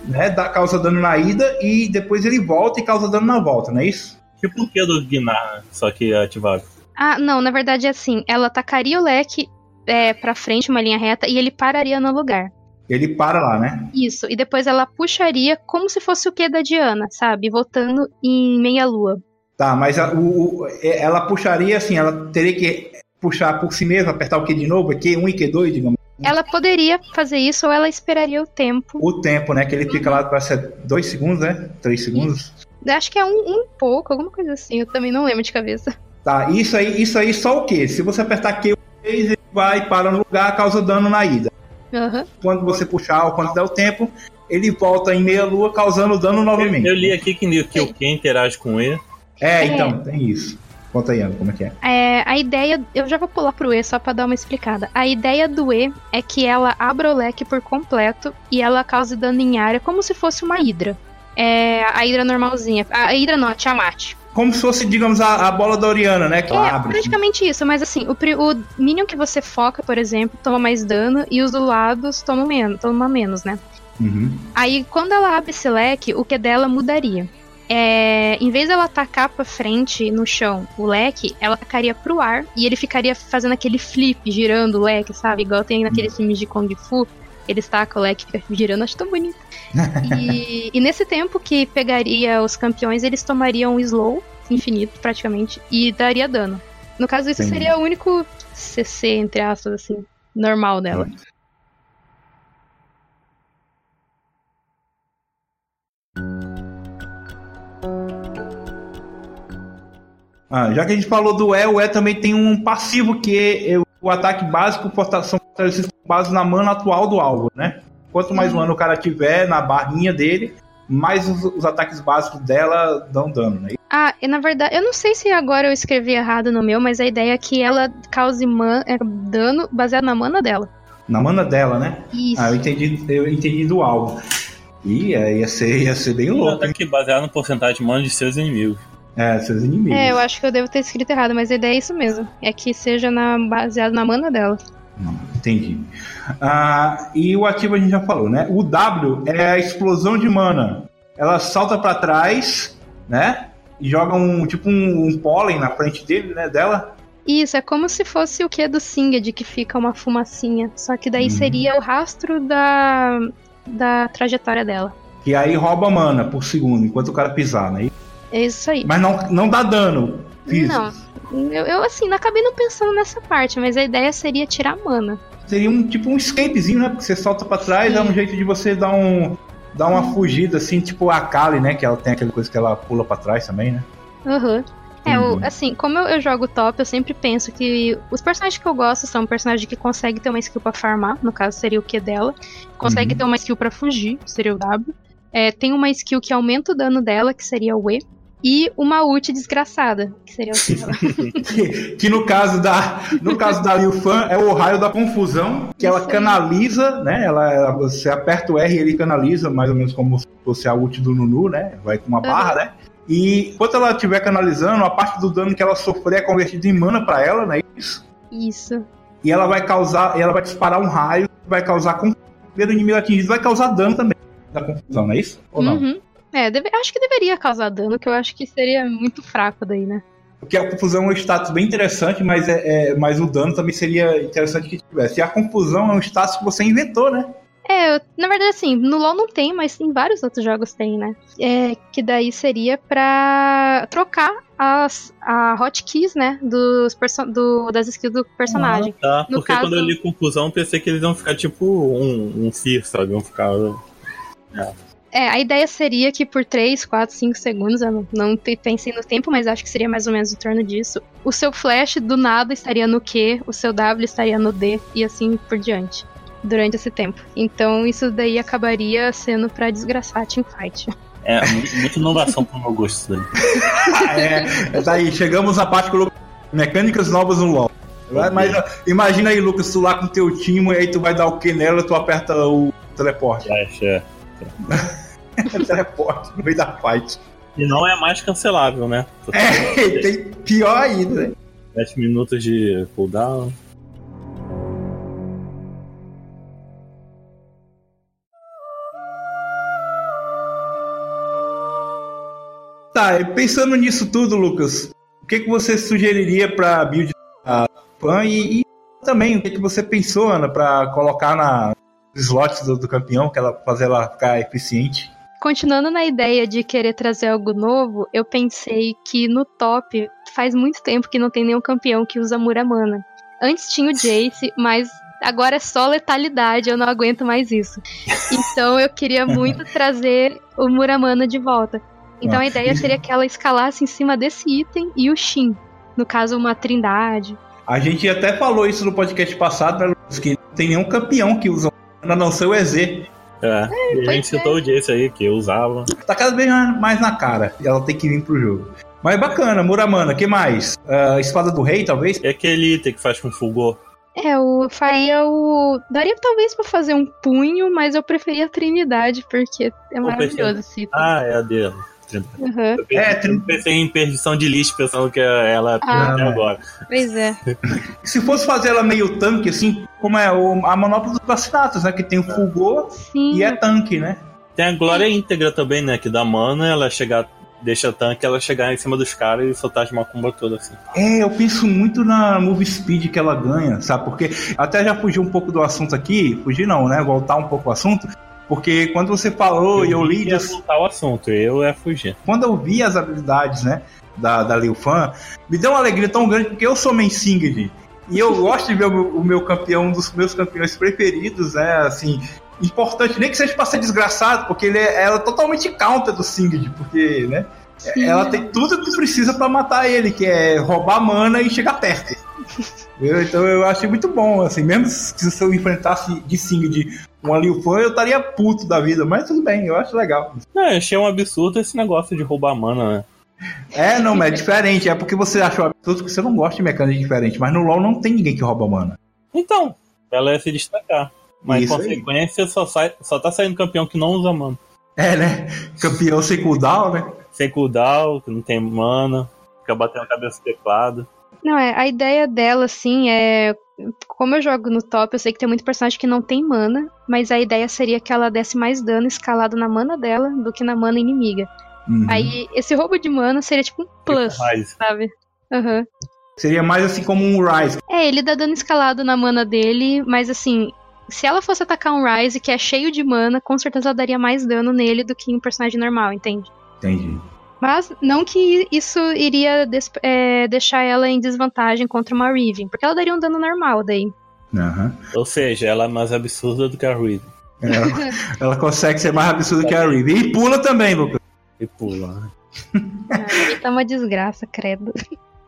né? Dá, causa dano na ida e depois ele volta e causa dano na volta, não é isso? Tipo o que do Gnar, só que ativado. Ah, não, na verdade é assim, ela atacaria o leque é, pra frente, uma linha reta, e ele pararia no lugar. Ele para lá, né? Isso, e depois ela puxaria como se fosse o que da Diana, sabe? Voltando em meia lua. Tá, mas a- o, o- é- ela puxaria assim, ela teria que puxar por si mesma, apertar o Q de novo, é Q1 e Q2, digamos. Ela poderia fazer isso ou ela esperaria o tempo. O tempo, né? Que ele fica lá, parece ser dois segundos, né? Três segundos. Acho que é um, um pouco, alguma coisa assim, eu também não lembro de cabeça. Tá, isso aí, isso aí só o quê? Se você apertar Q1 ele vai para no lugar, causa dano na ida. Aham. Quando você puxar ou quando der o tempo, ele volta em meia lua, causando dano novamente. Eu li aqui que, que o Q interage com ele. É, então, tem isso. Conta aí, Ana, como é que é? É, a ideia, eu já vou pular pro E só pra dar uma explicada. A ideia do E é que ela abra o leque por completo e ela cause dano em área como se fosse uma hidra. É, a hidra normalzinha. A hidra não, a Tiamat. Como se fosse, digamos, a, a bola da Oriana, né? Que É abre. praticamente isso, mas assim, o, o minion que você foca, por exemplo, toma mais dano e os do lados tomam menos, toma menos, né? Uhum. Aí, quando ela abre esse leque, o que dela mudaria. É, em vez dela atacar pra frente no chão o leque, ela atacaria pro ar e ele ficaria fazendo aquele flip, girando o leque, sabe? Igual tem naqueles filmes de Kung Fu. Eles tacam o leque fica girando, acho tão bonito. e, e nesse tempo que pegaria os campeões, eles tomariam um slow infinito, praticamente, e daria dano. No caso, isso Entendi. seria o único CC, entre aspas, assim, normal dela. Ah, já que a gente falou do E, o E também tem um passivo que é o ataque básico são fortalecidos com base na mana atual do alvo, né? Quanto mais mana o cara tiver na barrinha dele, mais os, os ataques básicos dela dão dano, né? Ah, e na verdade, eu não sei se agora eu escrevi errado no meu, mas a ideia é que ela cause man é, dano baseado na mana dela. Na mana dela, né? Isso. Ah, eu entendi, eu entendi do alvo. Ih, é, ia ser, ia ser bem Um louco, hein? ataque baseado no porcentagem de mana de seus inimigos. É, seus inimigos. É, eu acho que eu devo ter escrito errado, mas a ideia é isso mesmo. É que seja na, baseado na mana dela. Não, entendi. Ah, e o ativo a gente já falou, né? O W é a explosão de mana. Ela salta pra trás, né? E joga um tipo um, um pólen na frente dele, né? Dela. Isso, é como se fosse o que do Singed, que fica uma fumacinha. Só que daí Uhum. seria o rastro da, da trajetória dela. Que aí rouba mana por segundo, enquanto o cara pisar, né? É isso aí. Mas não, não dá dano. Físico. Não. Eu, eu, assim, não acabei não pensando nessa parte, mas a ideia seria tirar mana. Seria um tipo um escapezinho, né? Porque você solta pra trás, Sim. é um jeito de você dar um. dar uma fugida, assim, tipo a Kali, né? Que ela tem aquela coisa que ela pula pra trás também, né? Aham. É, o- Entendi. assim, como eu, eu jogo top, eu sempre penso que os personagens que eu gosto são personagens que conseguem ter uma skill pra farmar, no caso seria o Q dela, consegue Uhum. ter uma skill pra fugir, seria o W, é, tem uma skill que aumenta o dano dela, que seria o E, e uma ult desgraçada, que seria o. Que, que no caso da. No caso da Liu Fan é o raio da confusão, que ela Isso aí. canaliza, né? Ela, ela- você aperta o R e ele canaliza, mais ou menos como se fosse a ult do Nunu, né? Vai com uma barra, né? E enquanto ela estiver canalizando, a parte do dano que ela sofrer é convertida em mana pra ela, né? Isso. Isso. E ela vai causar. Ela vai disparar um raio vai causar confusão. O inimigo atingido vai causar dano também. Da confusão, não é isso? Ou não? Uhum. É, deve- acho que deveria causar dano, que eu acho que seria muito fraco daí, né? Porque a confusão é um status bem interessante, mas, é, é- mas o dano também seria interessante que tivesse. E a confusão é um status que você inventou, né? É, eu- na verdade, assim, no LoL não tem, mas em vários outros jogos tem, né? É, que daí seria pra trocar as a hotkeys, né? Dos do, das skills do personagem. Tá, No porque caso- quando eu li conclusão, eu pensei que eles iam ficar tipo um, um Fear, sabe? Iam ficar. É, a ideia seria que por 3, 4, 5 segundos, eu não, não pensei no tempo, mas acho que seria mais ou menos em torno disso. O seu flash do nada estaria no Q, o seu W estaria no D e assim por diante. Durante esse tempo. Então isso daí acabaria sendo pra desgraçar a teamfight. É, muito- muita inovação pro meu gosto isso daí. é, é daí, chegamos à parte que o Lucas- mecânicas novas no LoL. Vai, Mas imagina aí, Lucas, tu lá com teu time, e aí tu vai dar o Q nela, tu aperta o teleporte. Flash, é. teleporte no meio da fight. E não é mais cancelável, né? É, tem pior ainda, né? 10 minutos de cooldown. Tá, pensando nisso tudo, Lucas, o que, que você sugeriria pra build da Pan e, e também o que, que você pensou, Ana, pra colocar na nos slots do, do campeão, que ela fazer ela ficar eficiente? Continuando na ideia de querer trazer algo novo, eu pensei que no top faz muito tempo que não tem nenhum campeão que usa Muramana. Antes tinha o Jace, mas agora é só letalidade, eu não aguento mais isso. Então eu queria muito trazer o Muramana de volta. Então Ah, a ideia isso- seria que ela escalasse em cima desse item e o Shin. No caso, uma trindade. A gente até falou isso no podcast passado, né, Lucas, que não tem nenhum campeão que usa a não ser o EZ. É. e a gente citou o Jace aí, que eu usava. Tá cada vez mais na cara. E ela tem que vir pro jogo. Mas bacana, Muramana, que mais? Ah, Espada do Rei, talvez? E aquele item que faz com fulgor. É, o faria o. Daria talvez pra fazer um punho, mas eu preferia a Trindade, porque é maravilhoso esse item. Ah, é a dele. Uhum. Eu pensei, É, tem- eu pensei em perdição de lixo, pensando que ela Ah. até agora. Pois é. Se fosse fazer ela meio tanque, assim, como é o- a manopla dos vacinatos, né? Que tem o fulgor Sim. e é tanque, né? Tem a glória íntegra também, né? Que dá mana, ela chegar. Deixa tanque, ela chegar em cima dos caras e soltar as macumba toda assim. É, eu penso muito na move speed que ela ganha, sabe? Porque até já fugi um pouco do assunto aqui, fugir não, né? Voltar um pouco ao assunto. Porque quando você falou e eu li, ia disso- voltar o assunto, eu ia fugir. quando eu vi as habilidades, né, da, da Liu Fan, me deu uma alegria tão grande porque eu sou main Singed. E eu gosto de ver o meu, o meu campeão, um dos meus campeões preferidos, né, assim, importante, nem que seja pra ser desgraçado, porque ele é, ela é totalmente counter do Singed, porque, né, Sim. ela tem tudo que precisa pra matar ele, que é roubar mana e chegar perto. Eu- então eu achei muito bom, assim, mesmo se eu enfrentasse de Singed uma Liu Fan, eu estaria puto da vida, mas tudo bem, eu acho legal. Não, eu achei um absurdo esse negócio de roubar mana, né? É, não, mas é diferente. É porque você achou absurdo que você não gosta de mecânica diferente. Mas no LoL não tem ninguém que rouba mana. Então, ela ia se destacar. Mas Isso em aí. consequência, só, sai, só tá saindo campeão que não usa mana. É, né? Campeão sem cooldown, né? Sem cooldown, que não tem mana, fica batendo a cabeça no teclado. Não, é, a ideia dela, assim, é. Como eu jogo no top, eu sei que tem muito personagem que não tem mana, mas a ideia seria que ela desse mais dano escalado na mana dela do que na mana inimiga. Uhum. Aí, esse roubo de mana seria tipo um plus, sabe? Aham. Seria mais assim como um Rise. É, ele dá dano escalado na mana dele, mas assim, se ela fosse atacar um Rise que é cheio de mana, com certeza ela daria mais dano nele do que um personagem normal, entende? Entendi. Mas não que isso iria é, deixar ela em desvantagem contra uma Riven, porque ela daria um dano normal daí. Aham. Ou seja, ela é mais absurda do que a Reed. Ela, ela consegue ser mais absurda que a Riven. E pula também, Lucas. E pula. né? Aí tá uma desgraça, credo.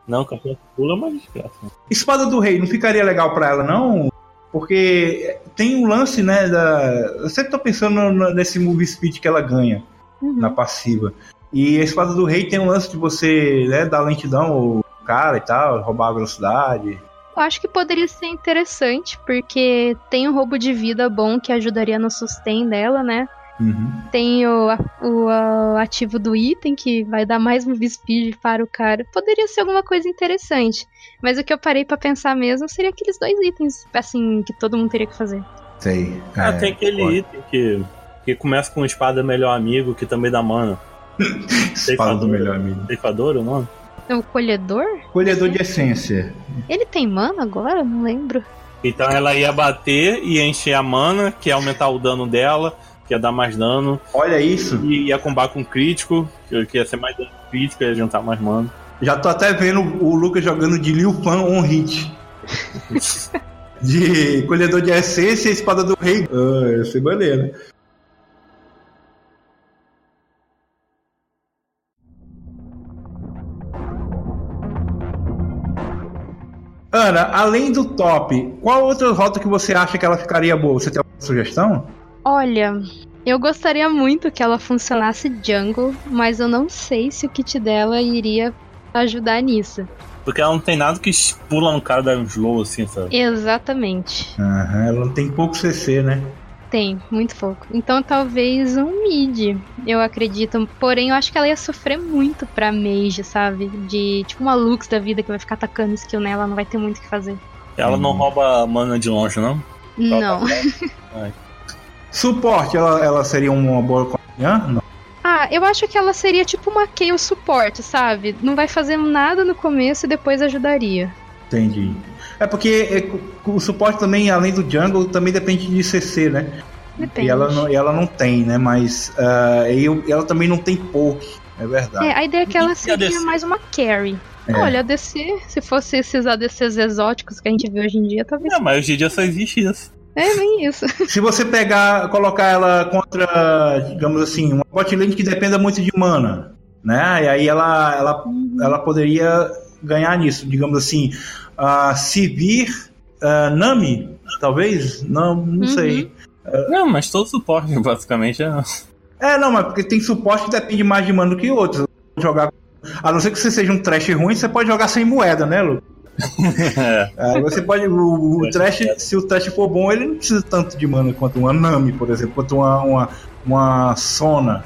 Não, campeão que pula é uma desgraça. Espada do Rei não ficaria legal pra ela, não? Porque tem um lance, né? Da... Eu sempre tô pensando nesse move speed que ela ganha Uhum. na passiva. E a Espada do Rei tem um lance de você né, dar lentidão ao cara e tal, roubar a velocidade. Eu acho que poderia ser interessante, porque tem um roubo de vida bom que ajudaria no sustain dela, né? Uhum. Tem o, o, a- ativo do item, que vai dar mais move speed para o cara. Poderia ser alguma coisa interessante. Mas o que eu parei pra pensar mesmo seria aqueles dois itens, assim, que todo mundo teria que fazer. Sei. Ah, É, tem aquele pode. item que, que começa com espada melhor amigo, que também dá mana. Espada do melhor amigo. Ceifador, o nome? É o colhedor? Colhedor de essência. Ele tem mana agora? Não lembro. Então ela ia bater e encher a mana, que ia aumentar o dano dela, que ia dar mais dano, Olha isso. e ia combar com crítico, que ia ser mais dano crítico, ia juntar mais mana. Já tô até vendo o Lucas jogando de Liu Fan on hit. de colhedor de essência e espada do rei. Ah, ia ser maneiro. Ana, além do top, qual outra rota que você acha que ela ficaria boa? Você tem alguma sugestão? Olha, eu gostaria muito que ela funcionasse jungle, mas eu não sei se o kit dela iria ajudar nisso. Porque ela não tem nada que pula no cara da slow assim, sabe? Exatamente. Aham, ela não tem pouco CC, né? Tem, muito pouco. Então talvez um mid, eu acredito. Porém, eu acho que ela ia sofrer muito pra mage, sabe? De tipo uma Lux da vida que vai ficar atacando skill nela, não vai ter muito o que fazer. Ela não Hum. rouba mana de longe, não? Não. Suporte, ela, ela seria uma boa campeã? Não. Ah, eu acho que ela seria tipo uma Kayle suporte, sabe? Não vai fazer nada no começo e depois ajudaria. Entendi. É porque é, o suporte também, além do jungle, também depende de CC, né? Depende. E ela não, e ela não tem, né? Mas ah, e eu- ela também não tem poke, é verdade. É, a ideia é que ela E seria mais uma carry. É. Olha, a DC, se fosse esses ADCs exóticos que a gente vê hoje em dia, talvez. Não, mas hoje em dia só existe isso. É bem isso. Se você pegar, colocar ela contra, digamos assim, uma bot lane que dependa muito de mana, né? E aí ela, ela, ela poderia ganhar nisso, digamos assim, uh, Sivir, ah, Nami, talvez? Não, não Uhum. sei. Não, mas todo suporte, basicamente, é. É, não, mas porque tem suporte que depende mais de mana do que outros. Jogar. A não ser que você seja um trash ruim, você pode jogar sem moeda, né, Lu? é. Você pode. O, o Trash trash, se o trash for bom, ele não precisa tanto de mana quanto uma Nami, por exemplo, quanto uma, uma, uma Sona.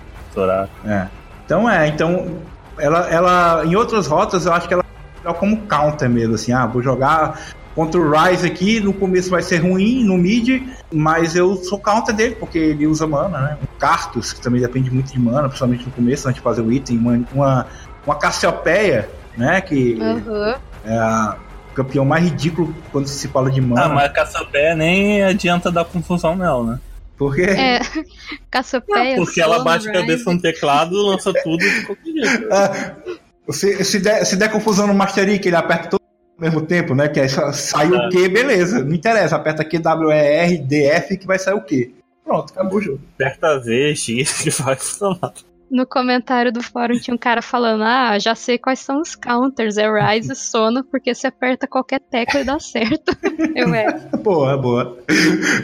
É. Então é, então. Ela, ela. Em outras rotas, eu acho que ela é como counter mesmo, assim, ah, vou jogar contra o Ryze aqui, no começo vai ser ruim, no mid, mas eu sou counter dele, porque ele usa mana, né? Um Cartus, que também depende muito de mana, principalmente no começo, antes de fazer o item, uma, uma, uma Cassiopeia, né? Que Aham. é a campeão mais ridículo quando se fala de mana. Ah, mas caça-pé nem adianta dar confusão nela, né? Porque É. Cassiopeia. Porque ela bate a cabeça Rise. no teclado, lança tudo de qualquer jeito. se, se, der, se der confusão no Master Yi, que ele aperta todo ao mesmo tempo, né? Que aí sai o É. Q, beleza. Não interessa, aperta Q, W, E, R, D, F que vai sair o Q. Pronto, acabou o jogo. Aperta Z, X, que vai funcionar. No comentário do fórum tinha um cara falando: Ah, já sei quais são os counters. É Rise e Sono, porque se aperta qualquer tecla e dá certo. Eu é. Boa, boa.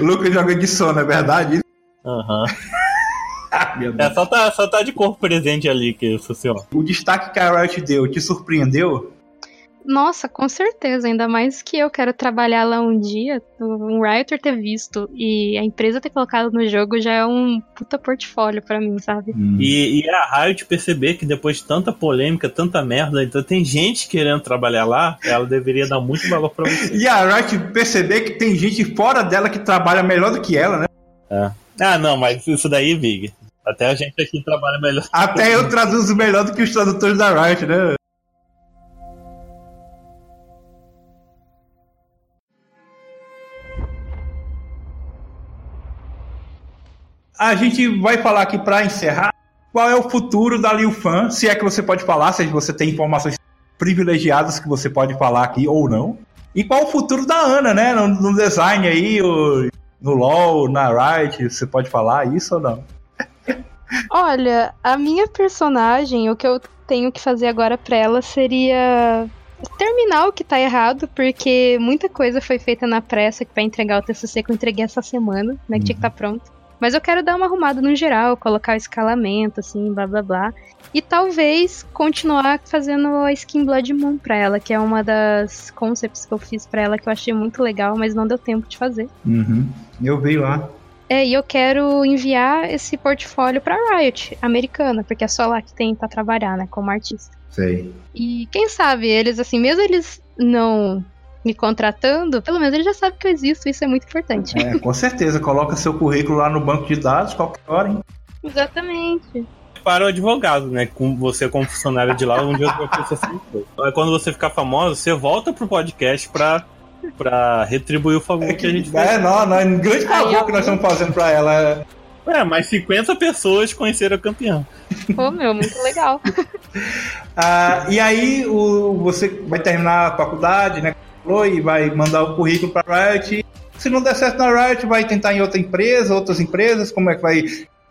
O Lucas joga de sono, é verdade? Aham. Ah, Deus. É, só tá, só tá de corpo presente ali que funciona. O destaque que a Riot deu te surpreendeu? Nossa, com certeza. Ainda mais que eu quero trabalhar lá um dia. Um writer ter visto e a empresa ter colocado no jogo já é um puta portfólio pra mim, sabe? Hum. E, e a Riot perceber que depois de tanta polêmica, tanta merda, então tem gente querendo trabalhar lá, ela deveria dar muito valor pra você. E a Riot perceber que tem gente fora dela que trabalha melhor do que ela, né? Ah, não, mas isso daí, Vig. Até a gente aqui trabalha melhor. Até eu traduzo melhor do que os tradutores da Riot, né? A gente vai falar aqui para encerrar qual é o futuro da Liu Fan, se é que você pode falar, se você tem informações privilegiadas que você pode falar aqui ou não. E qual o futuro da Ana, né? No, no design aí, o- no LoL, na Riot, você pode falar isso ou não? Olha, a minha personagem, o que eu tenho que fazer agora pra ela seria terminar o que tá errado, porque muita coisa foi feita na pressa que pra entregar o TCC que eu entreguei essa semana, né, que tinha que estar pronto. Mas eu quero dar uma arrumada no geral, colocar o escalamento, assim, blá blá blá. E talvez continuar fazendo a skin Blood Moon pra ela, que é uma das concepts que eu fiz pra ela que eu achei muito legal, mas não deu tempo de fazer. Uhum. Eu vi lá. É, e eu quero enviar esse portfólio pra Riot, americana, porque é só lá que tem pra trabalhar, né, como artista. Sei. E quem sabe, eles, assim, mesmo eles não me contratando, pelo menos eles já sabem que eu existo, isso é muito importante. É, com certeza, coloca seu currículo lá no banco de dados, qualquer hora, hein? Exatamente. Para o advogado, né? Com você como funcionário de lá, um dia eu vou assim. Aí quando você ficar famoso, você volta pro podcast pra, pra retribuir o favor que, a gente fez. É, não, não, é um grande favor que nós estamos fazendo pra ela. É, mas 50 pessoas conheceram a campeã. Pô, meu, muito legal. Ah, e aí o, você vai terminar a faculdade, né? falou, E vai mandar o currículo pra Riot. Se não der certo na Riot, vai tentar em outra empresa, outras empresas, como é que vai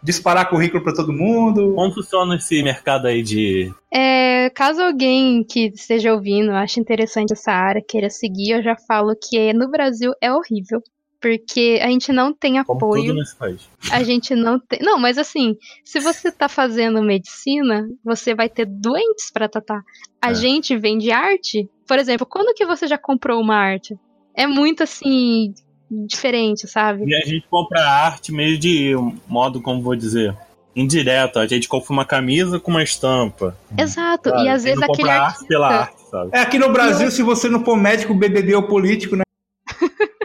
disparar currículo pra todo mundo? Como funciona esse mercado aí de. É, caso alguém que esteja ouvindo ache interessante essa área, queira seguir, eu já falo que no Brasil é horrível. Porque a gente não tem Como apoio. tudo nesse país. A gente não tem. Não, mas assim, se você tá fazendo medicina, você vai ter doentes pra tratar. A É. gente vende arte. Por exemplo, quando que você já comprou uma arte? É muito assim. Diferente, sabe? E a gente compra arte meio de um modo, como vou dizer, indireto. A gente compra uma camisa com uma estampa. Exato. sabe? E às vezes não aquele arte artista. pela arte, sabe? É, aqui no Brasil, se você não for médico, BBB ou político, né?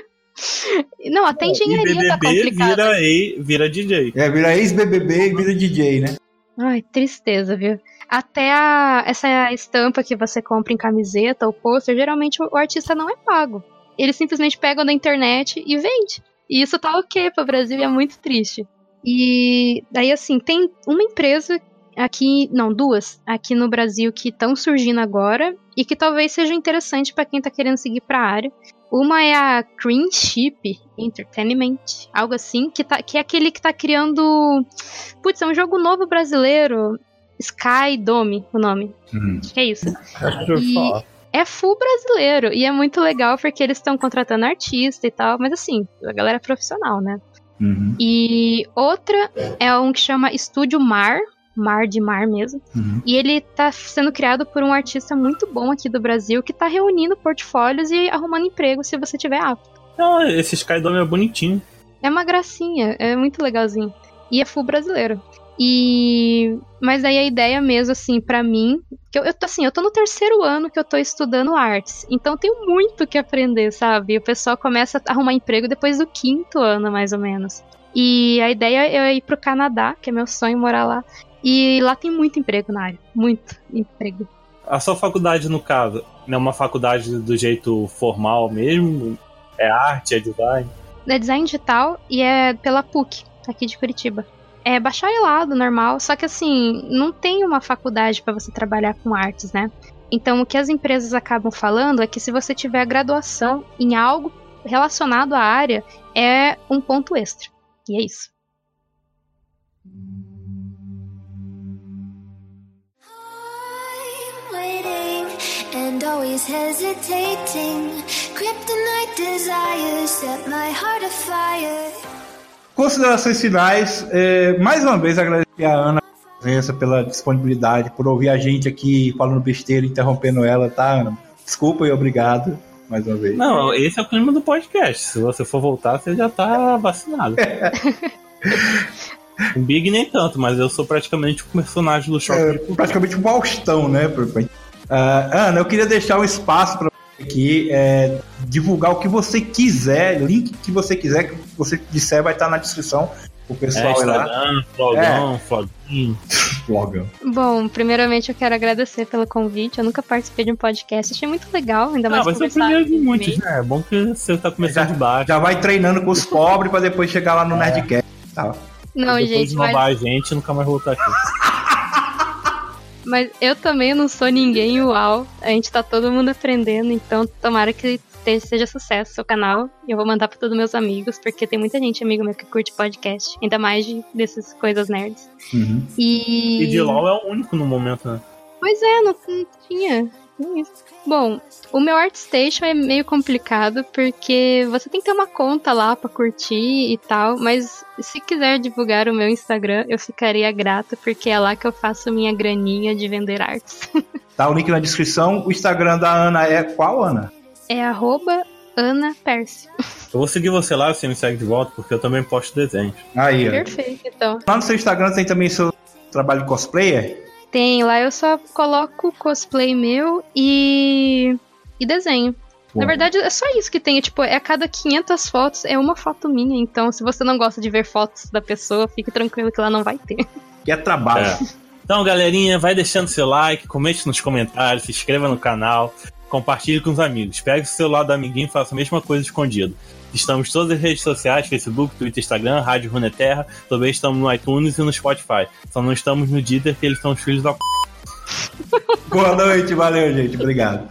Não, até E engenharia tá BBB complicado. vira, e, vira DJ. É, vira ex-BBB e vira DJ, né? Ai, tristeza, viu? Até a, essa estampa que você compra em camiseta ou pôster, geralmente o, o artista não é pago. Eles simplesmente pegam da internet e vende. E isso tá ok pro Brasil e é muito triste. E daí, assim, tem uma empresa aqui, não, duas, aqui no Brasil que estão surgindo agora e que talvez seja interessante pra quem tá querendo seguir pra área. Uma é a Green Ship Entertainment, algo assim, que, tá, que é aquele que tá criando. Putz, é um jogo novo brasileiro. Sky Dome, o nome. Hum. Acho que é isso. Acho que eu E- falar. É full brasileiro. E é muito legal porque eles estão contratando artista e tal. Mas assim, a galera é profissional, né? Uhum, E outra é um que chama Estúdio Mar. Mar de mar mesmo. uhum. E ele tá sendo criado por um artista muito bom aqui do Brasil que tá reunindo portfólios e arrumando emprego se você tiver apto. Não, esse Skydome é bonitinho. É uma gracinha, é muito legalzinho. E é full brasileiro. E mas aí a ideia mesmo assim pra mim, que eu, eu tô assim, eu tô no terceiro ano que eu tô estudando artes. Então eu tenho muito o que aprender, sabe? E o pessoal começa a arrumar emprego depois do quinto ano, mais ou menos. E a ideia é ir pro Canadá, que é meu sonho morar lá. E lá tem muito emprego na área, muito emprego. A sua faculdade, no caso, é uma faculdade do jeito formal mesmo? É arte, é design? É design digital e é pela PUC, aqui de Curitiba. É bacharelado normal, só que assim, não tem uma faculdade para você trabalhar com artes, né? Então, o que as empresas acabam falando é que se você tiver graduação em algo relacionado à área, é um ponto extra. E é isso. And always hesitating. Kryptonite desires set my heart afire. Considerações finais, é, mais uma vez agradecer a Ana pela presença, pela disponibilidade, por ouvir a gente aqui falando besteira, interrompendo ela, tá, Ana? Desculpa e obrigado, mais uma vez. Não, esse é o clima do podcast. Se você for voltar, você já tá vacinado. o Big nem tanto, mas eu sou praticamente o personagem do É, shopping. praticamente um Faustão, né? Ah, Ana, eu queria deixar um espaço para aqui, é, divulgar o que você quiser, link que você quiser, que você disser vai estar na descrição. O É, pessoal ir lá. Instagram, flogão, floguinho. Blogão. Bom, primeiramente eu quero agradecer pelo convite. Eu nunca participei de um podcast, achei muito legal, ainda mais Ah, vai ser o conversar primeiro de muitos, né? É bom que você tá começando de baixo. Já vai treinando com os pobres para depois chegar lá no Nerdcast. Tá. Não, Depois gente, de mas, a gente, nunca mais voltar aqui. mas eu também não sou ninguém uau. A gente tá todo mundo aprendendo, então tomara que seja sucesso o seu canal. E eu vou mandar pra todos meus amigos, porque tem muita gente, amigo meu, que curte podcast. Ainda mais de, dessas coisas nerds. Uhum. E. E de LOL é o único no momento, né? Pois é, não, não tinha. Isso. Bom, o meu ArtStation é meio complicado porque você tem que ter uma conta lá pra curtir e tal, mas se quiser divulgar o meu Instagram, eu ficaria grata porque é lá que eu faço minha graninha de vender artes. Tá o link na descrição. O Instagram da Ana é qual, Ana? É arroba Ana Percy. Eu vou seguir você lá, você me segue de volta, porque eu também posto desenhos. Aí, ó. Perfeito, então. Lá no seu Instagram tem também seu trabalho de cosplayer? Tem, lá eu só coloco cosplay meu e. e desenho. Na verdade, é só isso que tem. é, Tipo, é a cada 500 fotos, é uma foto minha. Então, se você não gosta de ver fotos da pessoa, fique tranquilo que lá não vai ter. Que é trabalho. É. Então, galerinha, vai deixando seu like, comente nos comentários, se inscreva no canal, compartilhe com os amigos. Pegue o celular do amiguinho e faça a mesma coisa escondido. Estamos todas as redes sociais, Facebook, Twitter, Instagram, Rádio Runeterra. Também estamos no iTunes e no Spotify. Só não estamos no Deezer, que eles são os filhos da p... Boa noite, valeu, gente. Obrigado.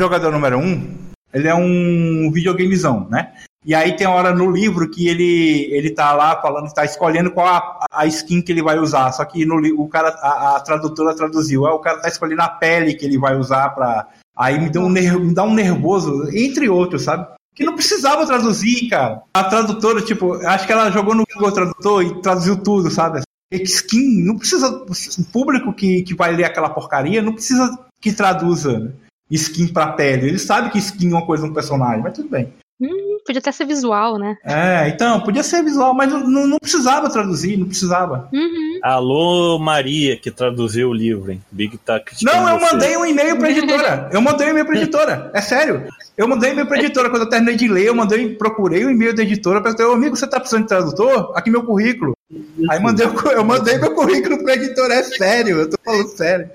Jogador número um, ele é um videogamezão, né? E aí tem hora no livro que ele, ele tá lá falando, tá escolhendo qual a, a skin que ele vai usar. Só que no, o cara, a, a tradutora traduziu, ah, o cara tá escolhendo a pele que ele vai usar pra. Aí me, deu um me dá um nervoso, entre outros, sabe? Que não precisava traduzir, cara. A tradutora, tipo, acho que ela jogou no Google Tradutor e traduziu tudo, sabe? Skin, não precisa. O público que, que vai ler aquela porcaria não precisa que traduza skin pra pele. Ele sabe que skin é uma coisa um personagem, mas tudo bem. Hum, podia até ser visual, né? É, então, podia ser visual, mas não, não- precisava traduzir, não precisava. Uhum. Alô, Maria, que traduziu o livro, hein? Big tá Não, eu você. mandei um e-mail pra editora. Eu mandei um e-mail pra editora. É sério. Eu mandei um e-mail pra editora. Quando eu terminei de ler, eu mandei, procurei o e-mail da editora. Perguntei, ô amigo, você tá precisando de tradutor? Aqui meu currículo. Aí mandei, eu mandei meu currículo pra editora. É sério, eu tô falando sério.